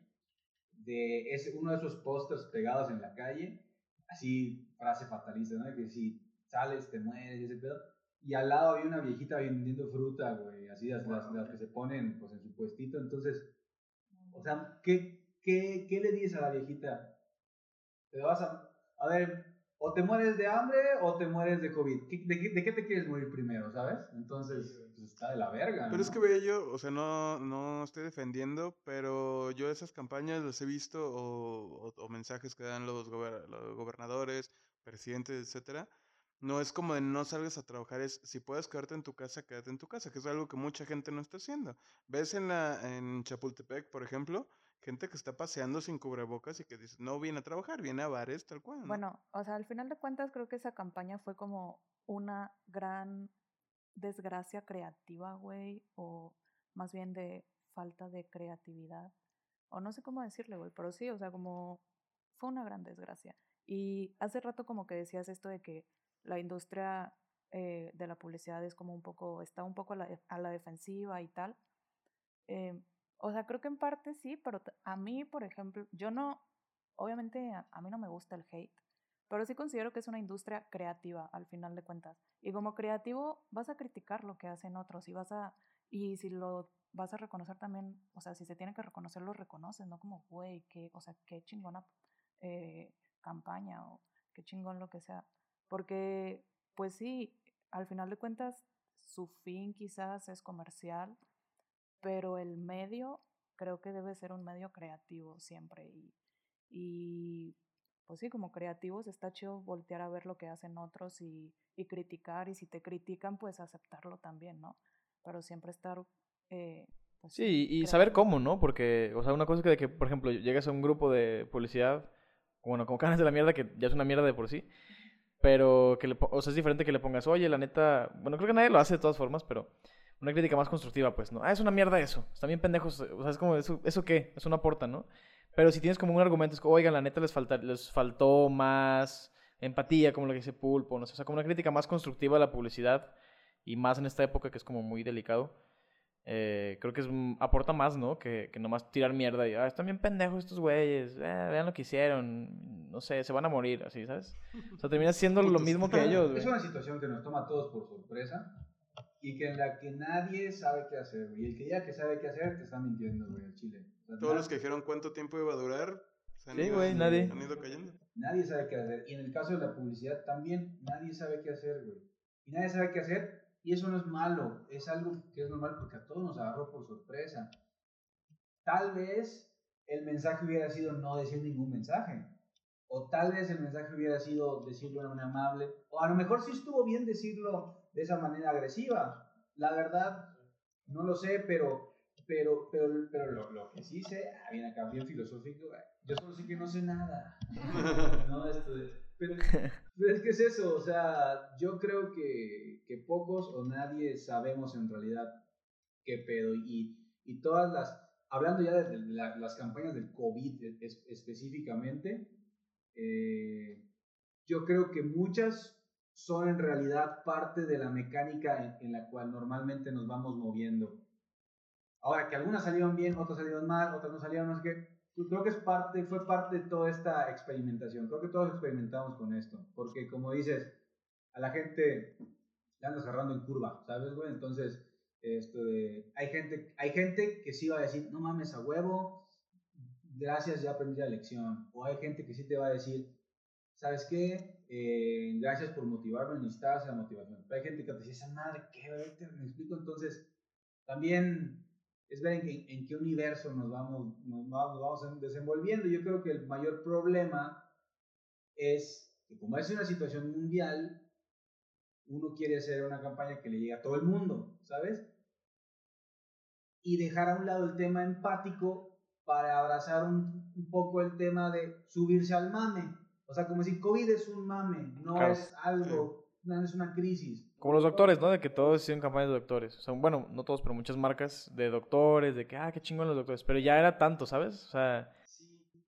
De ese, uno de esos pósters pegados en la calle. Así, frase fatalista, ¿no? Que si sales te mueres y ese pedo. y al lado había una viejita vendiendo fruta, güey, así las, las, las que se ponen pues en su puestito, entonces, o sea, ¿qué, qué, qué le dices a la viejita? Te vas a, a ver, o te mueres de hambre o te mueres de COVID. ¿Qué- ¿De, qué, de qué te quieres morir primero, sabes? Entonces, pues está de la verga. Pero es ¿no? que ve yo, o sea, no, no estoy defendiendo, pero yo esas campañas las he visto o, o- o mensajes que dan los, gober- los gobernadores, presidentes, etcétera. No es como de no salgas a trabajar, es si puedes quedarte en tu casa, quédate en tu casa, que es algo que mucha gente no está haciendo. Ves en la en Chapultepec, por ejemplo, gente que está paseando sin cubrebocas y que dice, no viene a trabajar, viene a bares, tal cual. ¿no? Bueno, o sea, al final de cuentas creo que esa campaña fue como una gran desgracia creativa, güey, o más bien de falta de creatividad, o no sé cómo decirle, güey, pero sí, o sea, como fue una gran desgracia. Y hace rato como que decías esto de que la industria eh, de la publicidad es como un poco, está un poco a la, a la defensiva y tal. Eh, o sea, creo que en parte sí, pero a mí, por ejemplo, yo no, obviamente a, a mí no me gusta el hate, pero sí considero que es una industria creativa al final de cuentas. Y como creativo vas a criticar lo que hacen otros y vas a, y si lo vas a reconocer también, o sea, si se tiene que reconocer, lo reconoces, no como, güey, qué, o sea, qué chingona eh, campaña o qué chingón lo que sea. Porque, pues sí, al final de cuentas, su fin quizás es comercial, pero el medio creo que debe ser un medio creativo siempre. Y, y pues sí, como creativos está chido voltear a ver lo que hacen otros y, y criticar, y si te critican, pues aceptarlo también, ¿no? Pero siempre estar... Eh, pues, Sí, y saber cómo, ¿no? Porque, o sea, una cosa es que, de que, por ejemplo, llegas a un grupo de publicidad, bueno, como *laughs* canas de la mierda, que ya es una mierda de por sí, pero que le, o sea, es diferente que le pongas, oye, la neta, bueno, creo que nadie lo hace de todas formas, pero una crítica más constructiva, pues, ¿no? Ah, es una mierda eso, están bien pendejos, o sea, es como, ¿eso, ¿eso qué? Eso no aporta, ¿no? Pero si tienes como un argumento, es como, oigan, la neta les, falta, les faltó más empatía, como lo que dice Pulpo, no sé, o sea, como una crítica más constructiva a la publicidad y más en esta época que es como muy delicado. Eh, creo que es, mm, aporta más, ¿no? Que, que nomás tirar mierda y, ah, están bien pendejos estos güeyes, eh, vean lo que hicieron, no sé, se van a morir, así, ¿sabes? O sea, terminas siendo lo mismo que ellos. *laughs* Es una situación que nos toma a todos por sorpresa y que en la que nadie sabe qué hacer, güey. Y el que ya que sabe qué hacer te está mintiendo, güey, al chile. O sea, Todos los que dijeron cuánto tiempo iba a durar, se han Sí, ido- güey, nadie. han ido cayendo. Nadie sabe qué hacer. Y en el caso de la publicidad también, nadie sabe qué hacer, güey. Y nadie sabe qué hacer. Y eso no es malo. Es algo que es normal porque a todos nos agarró por sorpresa. Tal vez el mensaje hubiera sido no decir ningún mensaje. O tal vez el mensaje hubiera sido decirlo de manera amable. O a lo mejor sí estuvo bien decirlo de esa manera agresiva. La verdad, no lo sé, pero, pero, pero, pero lo, lo que sí sé, ah, bien acá, bien filosófico, yo solo sé que no sé nada. *laughs* no, esto pero, pero es que es eso, o sea, yo creo que, que pocos o nadie sabemos en realidad qué pedo. Y, y todas las, hablando ya de la- las campañas del COVID es- específicamente, eh, yo creo que muchas son en realidad parte de la mecánica en, en la cual normalmente nos vamos moviendo. Ahora, que algunas salieron bien, otras salieron mal, otras no salieron, no sé qué. Pues creo que es parte, fue parte de toda esta experimentación. Creo que todos experimentamos con esto. Porque como dices, a la gente le andas agarrando en curva, ¿sabes, güey? Entonces, esto de, hay gente, hay gente que sí va a decir, no mames a huevo, gracias, ya aprendí la lección. O hay gente que sí te va a decir, ¿sabes qué? Eh, gracias por motivarme, necesitaba esa motivación. Pero hay gente que te dice, esa madre, ¿qué? Ahorita Me explico, entonces, también es ver en, en qué universo nos vamos, nos vamos, nos vamos desenvolviendo. Yo creo que el mayor problema es que como es una situación mundial, uno quiere hacer una campaña que le llegue a todo el mundo, ¿sabes? Y dejar a un lado el tema empático para abrazar un, un poco el tema de subirse al mame. O sea, como si COVID es un mame, no Claro. es algo, no es una crisis. Como los doctores, ¿no? De que todos hicieron campañas de doctores. O sea, bueno, no todos, pero muchas marcas de doctores, de que, ah, qué chingón los doctores. Pero ya era tanto, ¿sabes? O sea,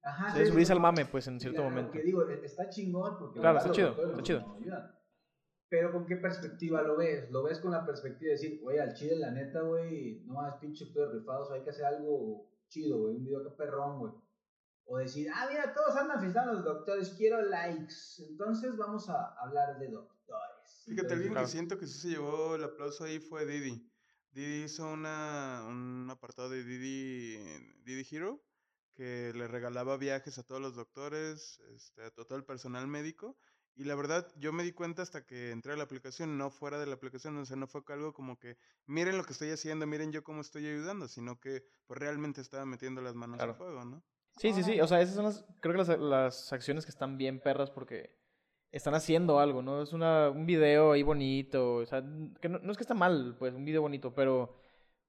Ajá, se sí, subirse sí. al mame, pues, en cierto momento. Que digo, e- está chingón porque Claro, la está chido, está chido. Pero con qué perspectiva lo ves? ¿Lo ves con la perspectiva de decir, oye, al chile, la neta, güey, no más pinche doctores rifados, hay que hacer algo chido, güey, un video que perrón, güey? O decir, ah, mira, todos andan fiestando los doctores, quiero likes. Entonces vamos a hablar de doctores. Fíjate, alguien Claro. que siento que sí se llevó el aplauso ahí fue Didi. Didi hizo una, un apartado de Didi, Didi Hero que le regalaba viajes a todos los doctores, este, a todo el personal médico. Y la verdad, yo me di cuenta hasta que entré a la aplicación, no fuera de la aplicación, o sea, no fue algo como que miren lo que estoy haciendo, miren yo cómo estoy ayudando, sino que pues realmente estaba metiendo las manos al fuego, ¿no? Sí, sí, sí. O sea, esas son las, creo que las, las acciones que están bien perras porque están haciendo algo, ¿no? Es una, un video ahí bonito. O sea, que no, no es que está mal, pues, un video bonito, pero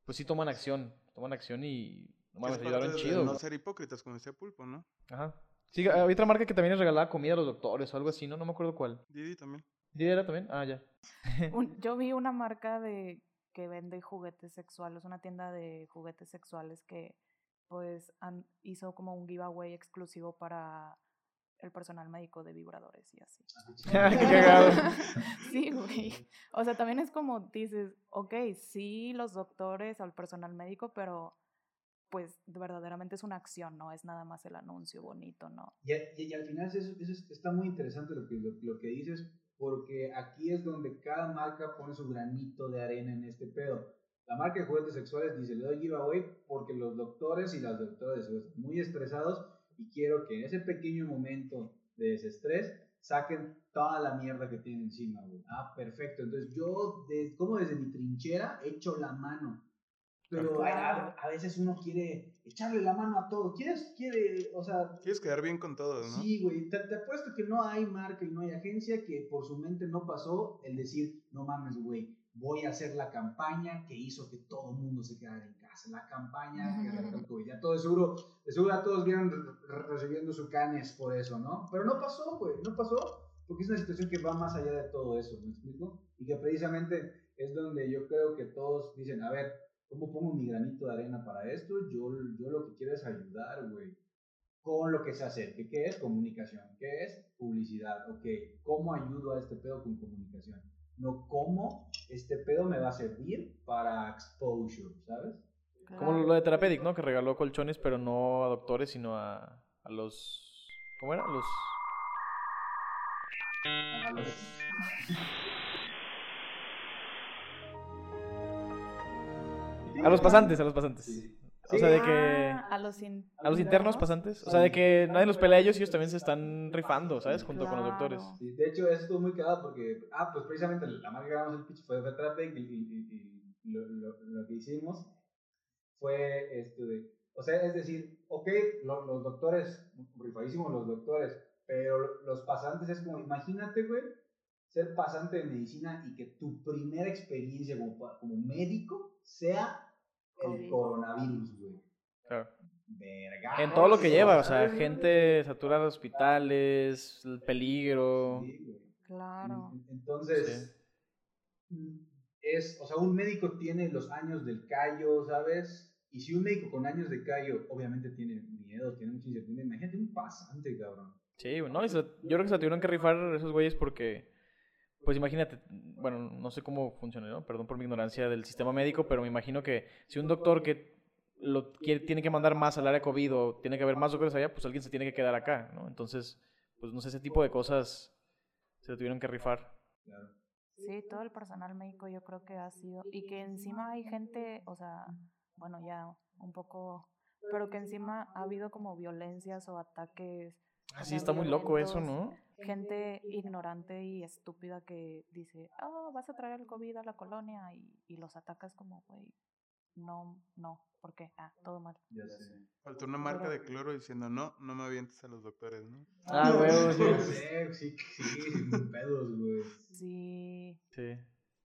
pues sí toman acción. Toman acción y no mames, ayudaron de chido. no ser hipócritas, como decía Pulpo, ¿no? Ajá. Sí, hay otra marca que también les regalaba comida a los doctores o algo así, ¿no? No me acuerdo cuál. Didi también. ¿Didi era también? Ah, ya. *laughs* Un- yo vi una marca de que vende juguetes sexuales, una tienda de juguetes sexuales que pues hizo como un giveaway exclusivo para el personal médico de vibradores y así. *laughs* Cagado. *laughs* Sí, güey. O sea, también es como dices, ok, sí, los doctores, al personal médico, pero pues verdaderamente es una acción, no es nada más el anuncio bonito, ¿no? Y, a- y- y al final eso, eso es- está muy interesante lo que, lo, lo que dices, porque aquí es donde cada marca pone su granito de arena en este pedo. La marca de juguetes sexuales dice, le doy giveaway porque los doctores y las doctoras están muy estresados y quiero que en ese pequeño momento de desestrés saquen toda la mierda que tienen encima, güey. Ah, perfecto. Entonces yo, de- como desde mi trinchera, echo la mano. Pero a, a- a veces uno quiere echarle la mano a todo. ¿Quieres, quiere, o sea, Quieres quedar bien con todos, ¿no? Sí, güey. Te, te apuesto que no hay marca y no hay agencia que por su mente no pasó el decir, no mames, güey, voy a hacer la campaña que hizo que todo el mundo se quedara en casa. La campaña que COVID. Ya todo seguro, de seguro ya todos vieron re- re- recibiendo su canes por eso, ¿no? Pero no pasó, güey, no pasó. Porque es una situación que va más allá de todo eso, ¿me explico? Y que precisamente es donde yo creo que todos dicen, a ver, ¿cómo pongo mi granito de arena para esto? Yo, yo lo que quiero es ayudar, güey con lo que se hace. ¿Qué, ¿Qué es comunicación? ¿Qué es publicidad? Ok, ¿cómo ayudo a este pedo con comunicación? No cómo este pedo me va a servir para exposure, ¿sabes? Como lo de Therapeutic, ¿no? Que regaló colchones, pero no a doctores, sino a, a los... ¿Cómo era? A los... A los- *laughs* A los pasantes, a los pasantes. O sea, de que... Ah, a los in- A los internos pasantes. O sea, de que nadie los pelea a ellos y ellos también se están rifando, ¿sabes? Junto con los doctores. Sí, de hecho, eso estuvo muy cagado porque, ah, pues precisamente la marca que ganamos el pitch fue Vetrapec y, y, y- y lo, lo- lo que hicimos fue esto de, o sea, es decir, ok, lo- los doctores, rifadísimos los doctores, pero los pasantes es como, imagínate, güey, ser pasante de medicina y que tu primera experiencia como, como médico sea el coronavirus, güey. Claro. Verga. En todo lo que lleva, o sea, gente saturada de hospitales, el peligro. Claro. Entonces, mm, es, o sea, un médico tiene los años del callo, ¿sabes? Y si un médico con años de callo, obviamente tiene miedo, tiene mucha incertidumbre, imagínate un pasante, cabrón. Sí, güey, no, y se- yo creo que se tuvieron que rifar esos güeyes porque, pues imagínate, bueno, no sé cómo funciona, ¿no? Perdón por mi ignorancia del sistema médico, pero me imagino que si un doctor que lo quiere, tiene que mandar más al área COVID o tiene que haber más doctores allá, pues alguien se tiene que quedar acá, ¿no? Entonces, pues no sé, ese tipo de cosas se tuvieron que rifar. Sí, todo el personal médico yo creo que ha sido, y que encima hay gente, o sea, bueno, ya un poco, pero que encima ha habido como violencias o ataques. O Así está muy loco eso, ¿no? Gente ignorante y estúpida que dice, oh, vas a traer el COVID a la colonia y, y los atacas como, güey, no, no, ¿por qué? Ah, todo mal. Ya sé. Faltó una marca de cloro diciendo, no, no me avientes a los doctores, ¿no? Ah, huevo, sí. Sé, sí, sí, sin pedos, güey. Sí. Sí.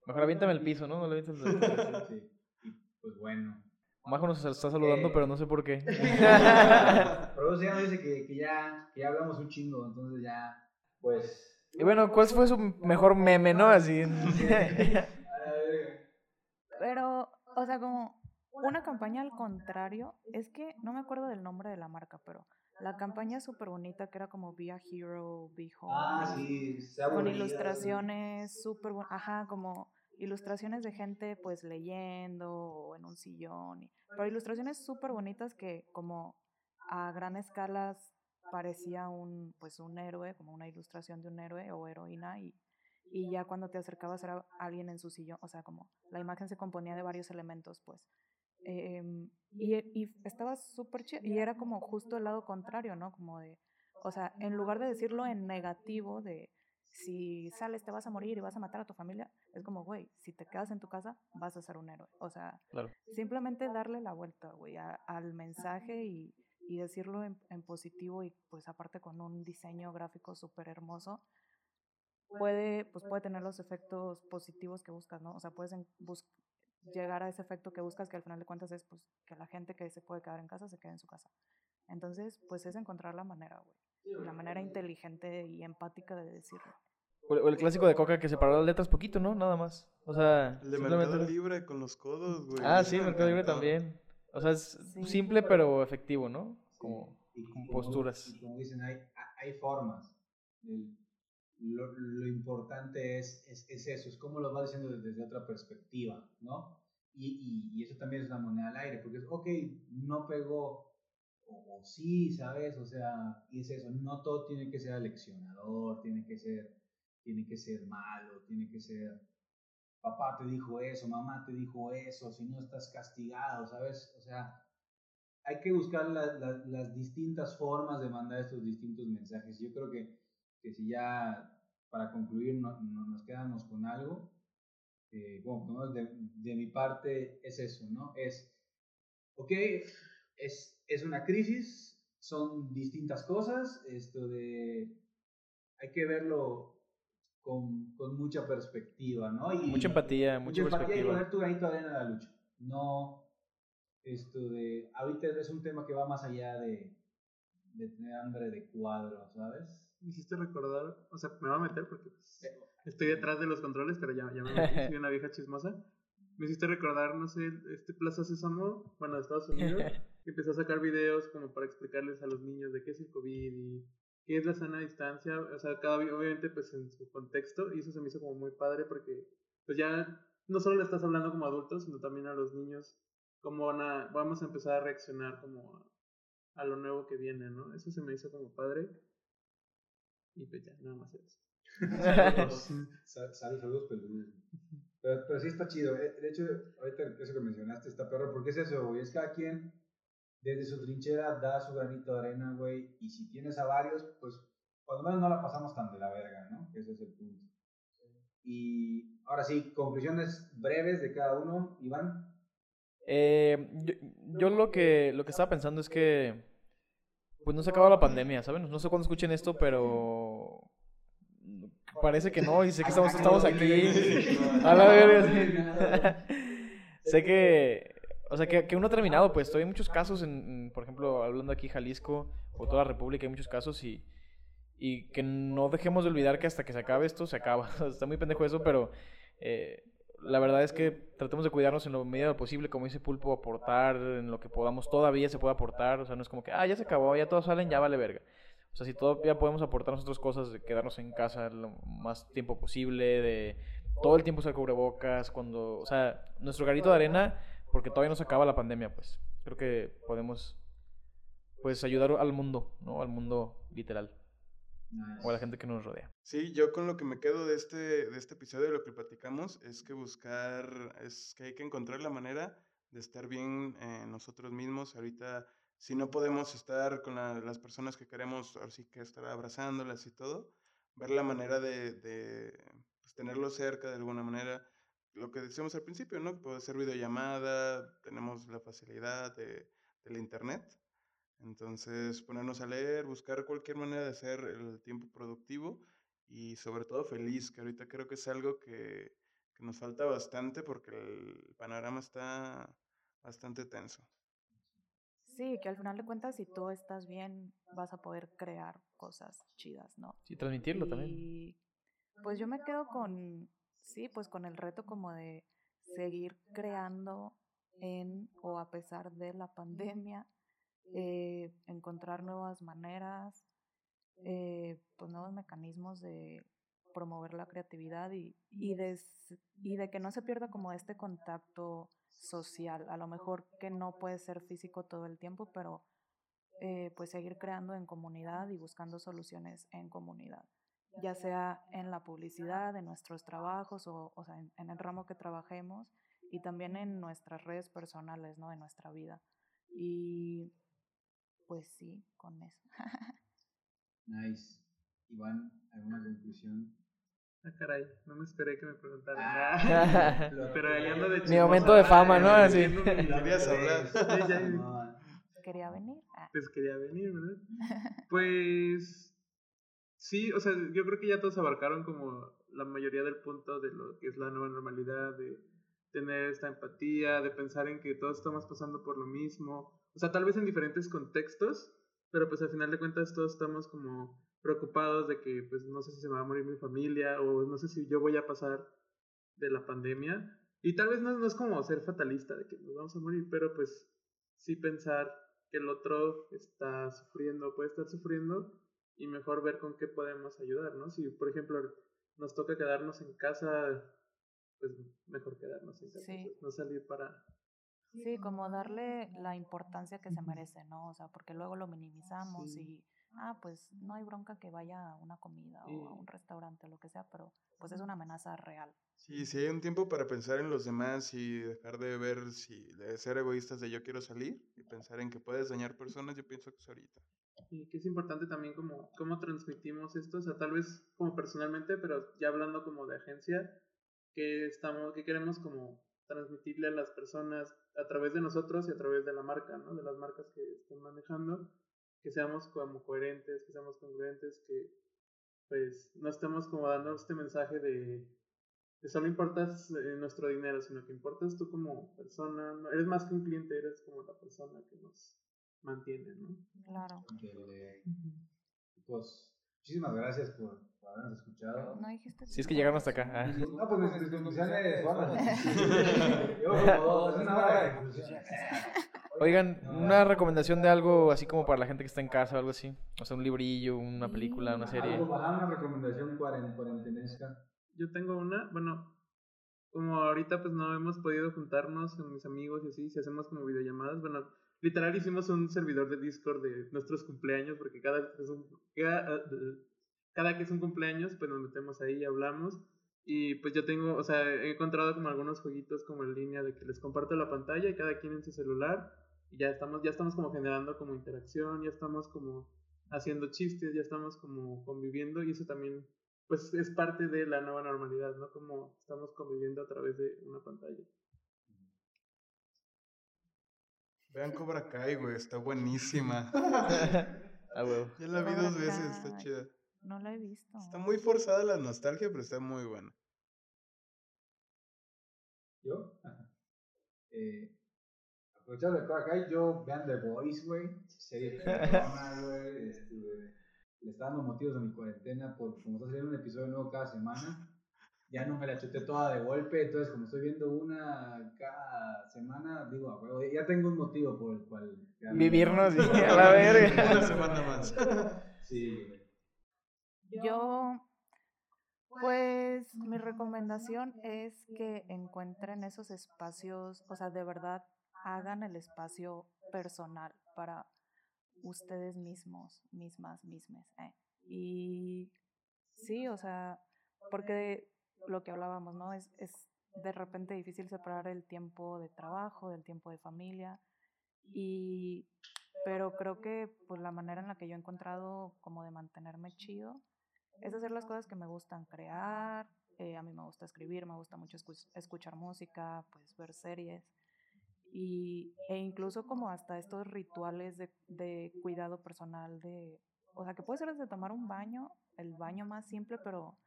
Mejor aviéntame el piso, ¿no? No le avientes el Sí, y pues bueno. Majo nos está saludando, Eh. pero no sé por qué. *laughs* *laughs* Pero ya nos dice que, que ya, que ya hablamos un chingo, entonces ya, pues... Y bueno, ¿cuál fue su mejor meme, no? Así. *laughs* Pero, o sea, como una campaña al contrario, es que no me acuerdo del nombre de la marca, pero la campaña súper bonita que era como Be a Hero, Be Home. Ah, sí, Con ilustraciones súper buenas, ajá, como ilustraciones de gente pues leyendo o en un sillón, y- pero ilustraciones súper bonitas que como a gran escala parecía un pues un héroe, como una ilustración de un héroe o heroína y, y ya cuando te acercabas era alguien en su sillón, o sea, como la imagen se componía de varios elementos, pues. Em, y, y estaba súper chido, y era como justo el lado contrario, ¿no? Como de, o sea, en lugar de decirlo en negativo, de si sales te vas a morir y vas a matar a tu familia, es como, güey, si te quedas en tu casa vas a ser un héroe. O sea, Claro. simplemente darle la vuelta, güey, a- al mensaje y, y decirlo en, en positivo y pues aparte con un diseño gráfico súper hermoso, puede, pues puede tener los efectos positivos que buscas, ¿no? O sea, puedes en- bus- llegar a ese efecto que buscas, que al final de cuentas es pues que la gente que se puede quedar en casa se quede en su casa. Entonces, pues es encontrar la manera, güey. La manera inteligente y empática de decirlo. O el, o el clásico de Coca que separó las letras poquito, ¿no? Nada más. O sea, El de simplemente- Mercado Libre con los codos, güey. Ah, sí, me Mercado Libre también. O sea, es Sí. simple pero efectivo, ¿no? Como, Y con como- posturas. y como dicen, hay, hay formas. El- lo, lo importante es, es, es eso, es cómo lo va diciendo desde, desde otra perspectiva, ¿no? Y, y, y eso también es una moneda al aire, porque es, ok, no pegó, o, o sí, ¿sabes? O sea, y es eso, no todo tiene que ser aleccionador, tiene que ser, tiene que ser malo, tiene que ser, papá te dijo eso, mamá te dijo eso, si no estás castigado, ¿sabes? O sea, hay que buscar la- la- las distintas formas de mandar estos distintos mensajes. Yo creo que, que si ya, para concluir, no, no- nos quedamos con algo, eh, bueno, de, de mi parte es eso, ¿no? Es, ok, es, es una crisis, son distintas cosas, esto de, hay que verlo con, con mucha perspectiva, ¿no? Y, Mucha empatía, mucha y perspectiva. poner tu granito de arena en la lucha. No, esto de, ahorita es un tema que va más allá de, de tener hambre de cuadro, ¿sabes? Me hiciste recordar, o sea, me va a meter porque pues, estoy detrás de los controles, pero ya, ya me *laughs* metí, soy una vieja chismosa. Me hiciste recordar, no sé, este Plaza Sésamo, bueno, de Estados Unidos, *laughs* que empezó a sacar videos como para explicarles a los niños de qué es el COVID y qué es la sana distancia, o sea, cada vi- obviamente pues en su contexto, y eso se me hizo como muy padre porque pues ya no solo le estás hablando como adultos, sino también a los niños, cómo van a, vamos a empezar a reaccionar como a, a lo nuevo que viene, ¿no? Eso se me hizo como padre. Y pues ya, nada más eso. *laughs* Saludos, Sa- sal- saludos peludos. Pero, pero sí está chido. eh, De hecho, ahorita eso que mencionaste está perro, porque es eso, güey. Es cada quien desde su trinchera da su granito de arena, güey. Y si tienes a varios, pues cuando menos no la pasamos tan de la verga, ¿no? Que ese es el punto. Y ahora sí, conclusiones breves de cada uno, Iván. Eh, yo, yo lo que lo que estaba pensando es que pues no se acaba la pandemia, ¿saben? No sé cuándo escuchen esto, pero parece que no y sé que estamos estamos aquí *laughs* a la verga. *laughs* sé que o sea que, que uno ha terminado, pues todavía hay muchos casos en, en, por ejemplo, hablando aquí Jalisco o toda la República hay muchos casos y y que no dejemos de olvidar que hasta que se acabe esto se acaba. *laughs* Está muy pendejo eso, pero eh, la verdad es que tratemos de cuidarnos en lo medida de lo posible, como dice Pulpo, aportar en lo que podamos, todavía se puede aportar, o sea, no es como que, ah, ya se acabó, ya todos salen, ya vale verga. O sea, si todavía podemos aportar nosotros cosas de quedarnos en casa lo más tiempo posible, de todo el tiempo usar cubrebocas, cuando, o sea, nuestro garito de arena, porque todavía no se acaba la pandemia, pues, creo que podemos, pues, ayudar al mundo, ¿no? Al mundo literal. O a la gente que nos rodea. Sí, yo con lo que me quedo de este, de este episodio, de lo que platicamos, es que buscar, es que hay que encontrar la manera de estar bien eh, nosotros mismos. Ahorita, si no podemos estar con la- las personas que queremos, ahora sí que estar abrazándolas y todo, ver la manera de, de pues, tenerlos cerca de alguna manera. Lo que decíamos al principio, ¿no? Puede ser videollamada, tenemos la facilidad de, de la internet. Entonces, ponernos a leer, buscar cualquier manera de hacer el tiempo productivo y sobre todo feliz, que ahorita creo que es algo que, que nos falta bastante porque el panorama está bastante tenso. Sí, que al final de cuentas, si tú estás bien, vas a poder crear cosas chidas, ¿no? Sí, transmitirlo también. Y pues yo me quedo con, sí, pues con el reto como de seguir creando en o a pesar de la pandemia, eh, encontrar nuevas maneras, eh, pues nuevos mecanismos de promover la creatividad y, y, de, y de que no se pierda como este contacto social, a lo mejor que no puede ser físico todo el tiempo, pero eh, pues seguir creando en comunidad y buscando soluciones en comunidad. ya sea en la publicidad, en nuestros trabajos o, o sea, en, en el ramo que trabajemos y también en nuestras redes personales, ¿no? En nuestra vida. Y pues sí, con eso. Nice. Iván, ¿alguna conclusión? Ah, caray, no me esperé que me preguntaran Ah, nada. *laughs* lo Pero ahí ando de Mi chismosa, momento de fama, ¿no? ay, Así. viendo mi- *laughs* Querías hablar. Sí, ya- Quería venir. Ah. Pues quería venir, ¿verdad? *laughs* Pues sí, o sea, yo creo que ya todos abarcaron como la mayoría del punto de lo que es la nueva normalidad, de tener esta empatía, de pensar en que todos estamos pasando por lo mismo, o sea, tal vez en diferentes contextos, pero pues al final de cuentas todos estamos como preocupados de que pues no sé si se me va a morir mi familia o no sé si yo voy a pasar de la pandemia. Y tal vez no, no es como ser fatalista de que nos vamos a morir, pero pues sí pensar que el otro está sufriendo, puede estar sufriendo y mejor ver con qué podemos ayudar, ¿no? Si, por ejemplo, nos toca quedarnos en casa, pues mejor quedarnos en casa, Sí. pues, no salir para... Sí, como darle la importancia que se merece, ¿no? O sea, porque luego lo minimizamos Sí. y, ah, pues no hay bronca que vaya a una comida o a un restaurante o lo que sea, pero pues es una amenaza real. Sí, si hay un tiempo para pensar en los demás y dejar de ver si de ser egoístas de yo quiero salir y pensar en que puedes dañar personas, yo pienso que es ahorita. Y que es importante también como cómo transmitimos esto, o sea, tal vez como personalmente, pero ya hablando como de agencia, que estamos, que queremos como transmitirle a las personas a través de nosotros y a través de la marca, ¿no? De las marcas que estén manejando, que seamos como coherentes, que seamos congruentes, que pues no estemos como dando este mensaje de, de solo importas eh, nuestro dinero, sino que importas tú como persona, no- eres más que un cliente, eres como la persona que nos mantiene, ¿no? Claro. Pues, muchísimas gracias por, por habernos escuchado. No dijiste. Si es que llegaron hasta acá. ah. No, pues mis conclusiones son *laughs* Yo como dos, es una hora de conclusiones. *laughs* Oigan, una recomendación de algo así como para la gente que está en casa o algo así. O sea, un librillo, una película, una serie. Una recomendación cuaren- cuarentenesca. Yo tengo una, bueno, como ahorita pues no hemos podido juntarnos con mis amigos y así, si hacemos como videollamadas, bueno, literal hicimos un servidor de Discord de nuestros cumpleaños, porque cada cada, cada que es un cumpleaños, pues nos metemos ahí y hablamos. Y pues yo tengo, o sea, he encontrado como algunos jueguitos como en línea de que les comparto la pantalla y cada quien en su celular. Y ya estamos, ya estamos como generando como interacción, ya estamos como haciendo chistes, ya estamos como conviviendo y eso también pues es parte de la nueva normalidad, ¿no? Como estamos conviviendo a través de una pantalla. Vean Cobra Kai, güey, está buenísima. *laughs* *laughs* Ah, huevo. Ya la vi Cobra dos veces, está chida. No la he visto. Está muy forzada la nostalgia, pero está muy buena. ¿Yo? Ajá. Eh, aprovechando de Kai, yo vean The Voice, güey. Serie *laughs* güey. Este, le está dando motivos a mi cuarentena porque como está saliendo un episodio nuevo cada semana, ya no me la chuté toda de golpe. Entonces, como estoy viendo una cada semana, digo, huevo, ya tengo un motivo por el cual. Vivirnos, dije, a la verga. *laughs* Una semana más. Sí, güey. Yo, pues mi recomendación es que encuentren esos espacios, o sea, de verdad hagan el espacio personal para ustedes mismos, mismas, mismes. eh. Y sí, o sea, porque lo que hablábamos, ¿no? Es, es de repente difícil separar el tiempo de trabajo del tiempo de familia. Y, pero creo que pues la manera en la que yo he encontrado como de mantenerme chido es hacer las cosas que me gustan, crear, eh, a mí me gusta escribir, me gusta mucho escu- escuchar música, pues ver series y, e incluso como hasta estos rituales de, de cuidado personal, de, o sea, que puede ser desde tomar un baño, el baño más simple, pero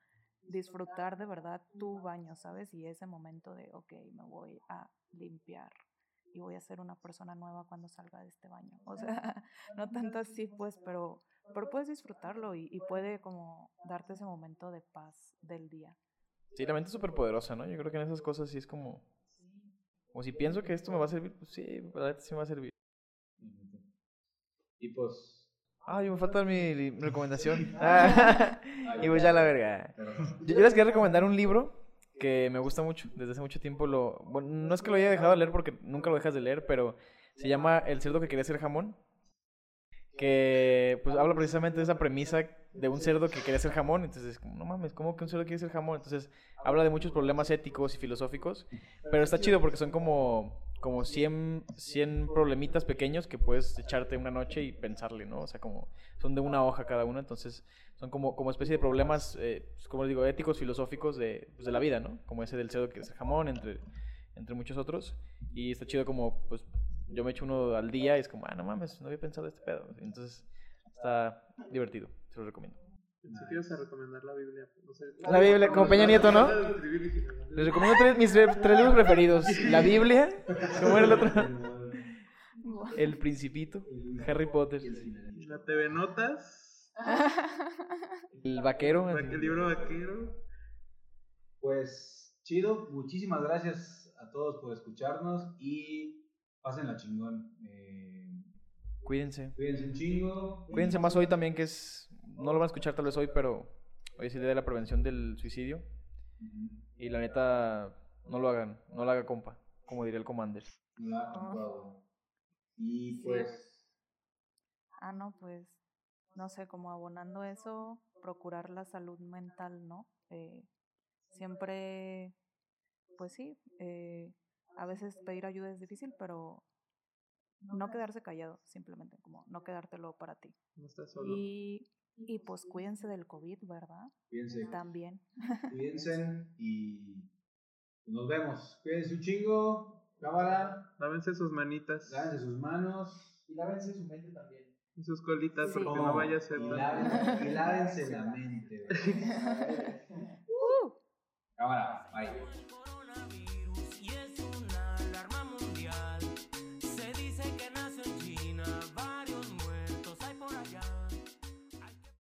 disfrutar de verdad tu baño, ¿sabes? Y ese momento de, ok, me voy a limpiar y voy a ser una persona nueva cuando salga de este baño. O sea, *laughs* no tanto así, pues, pero, pero puedes disfrutarlo y, y puede como darte ese momento de paz del día. Sí, la mente es súper poderosa, ¿no? Yo creo que en esas cosas sí es como... Como si pienso que esto me va a servir, pues sí, la neta sí me va a servir. Y pues. Ah, yo me falta mi, mi recomendación. *laughs* Ah, *laughs* y pues ya la verga. Yo, yo les quería recomendar un libro que me gusta mucho. Desde hace mucho tiempo lo... Bueno, no es que lo haya dejado de leer porque nunca lo dejas de leer, pero se llama El cerdo que quería ser jamón. Que pues habla precisamente de esa premisa de un cerdo que quería ser jamón, entonces no mames, ¿cómo que un cerdo quiere ser jamón? Entonces habla de muchos problemas éticos y filosóficos, pero está chido porque son como como 100, 100 problemitas pequeños que puedes echarte una noche y pensarle, ¿no? O sea, como son de una hoja cada uno, entonces son como, como especie de problemas, eh, pues, como les digo, éticos, filosóficos de, pues, de la vida, ¿no? Como ese del cerdo que es el jamón, entre, entre muchos otros. Y está chido como, pues, yo me echo uno al día y es como, ah, no mames, no había pensado este pedo. Entonces, está divertido, se lo recomiendo. Que ibas a recomendar la Biblia. No sé. La Biblia, como Peña Nieto, ¿no? Les recomiendo tres, mis tres, tres libros preferidos. La Biblia, ¿cómo era el otro? El Principito, Harry Potter. La TV Notas. El Vaquero. El libro Vaquero. Pues chido, muchísimas gracias a todos por escucharnos y pasen la chingón. Eh, Cuídense. cuídense un chingo. Cuídense más hoy también, que es. No lo van a escuchar tal vez hoy, pero hoy es el día de la prevención del suicidio. Y la neta, no lo hagan, no lo haga compa, como diría el Commander. No la ha comprado. Y pues, Ah, no, pues, no sé, como abonando eso, procurar la salud mental, ¿no? Eh, siempre, pues sí, eh, a veces pedir ayuda es difícil, pero no quedarse callado, simplemente, como no quedártelo para ti. No estás solo. Y, y pues cuídense del COVID, ¿verdad? Cuídense. También. cuídense y nos vemos. Cuídense un chingo. Cámara. Lávense sus manitas. Lávense sus manos. Y lávense su mente también. Y sus colitas, Sí. porque no vaya a ser Y, lávense, y lávense la mente. *laughs* ¿verdad? Cámara. Bye.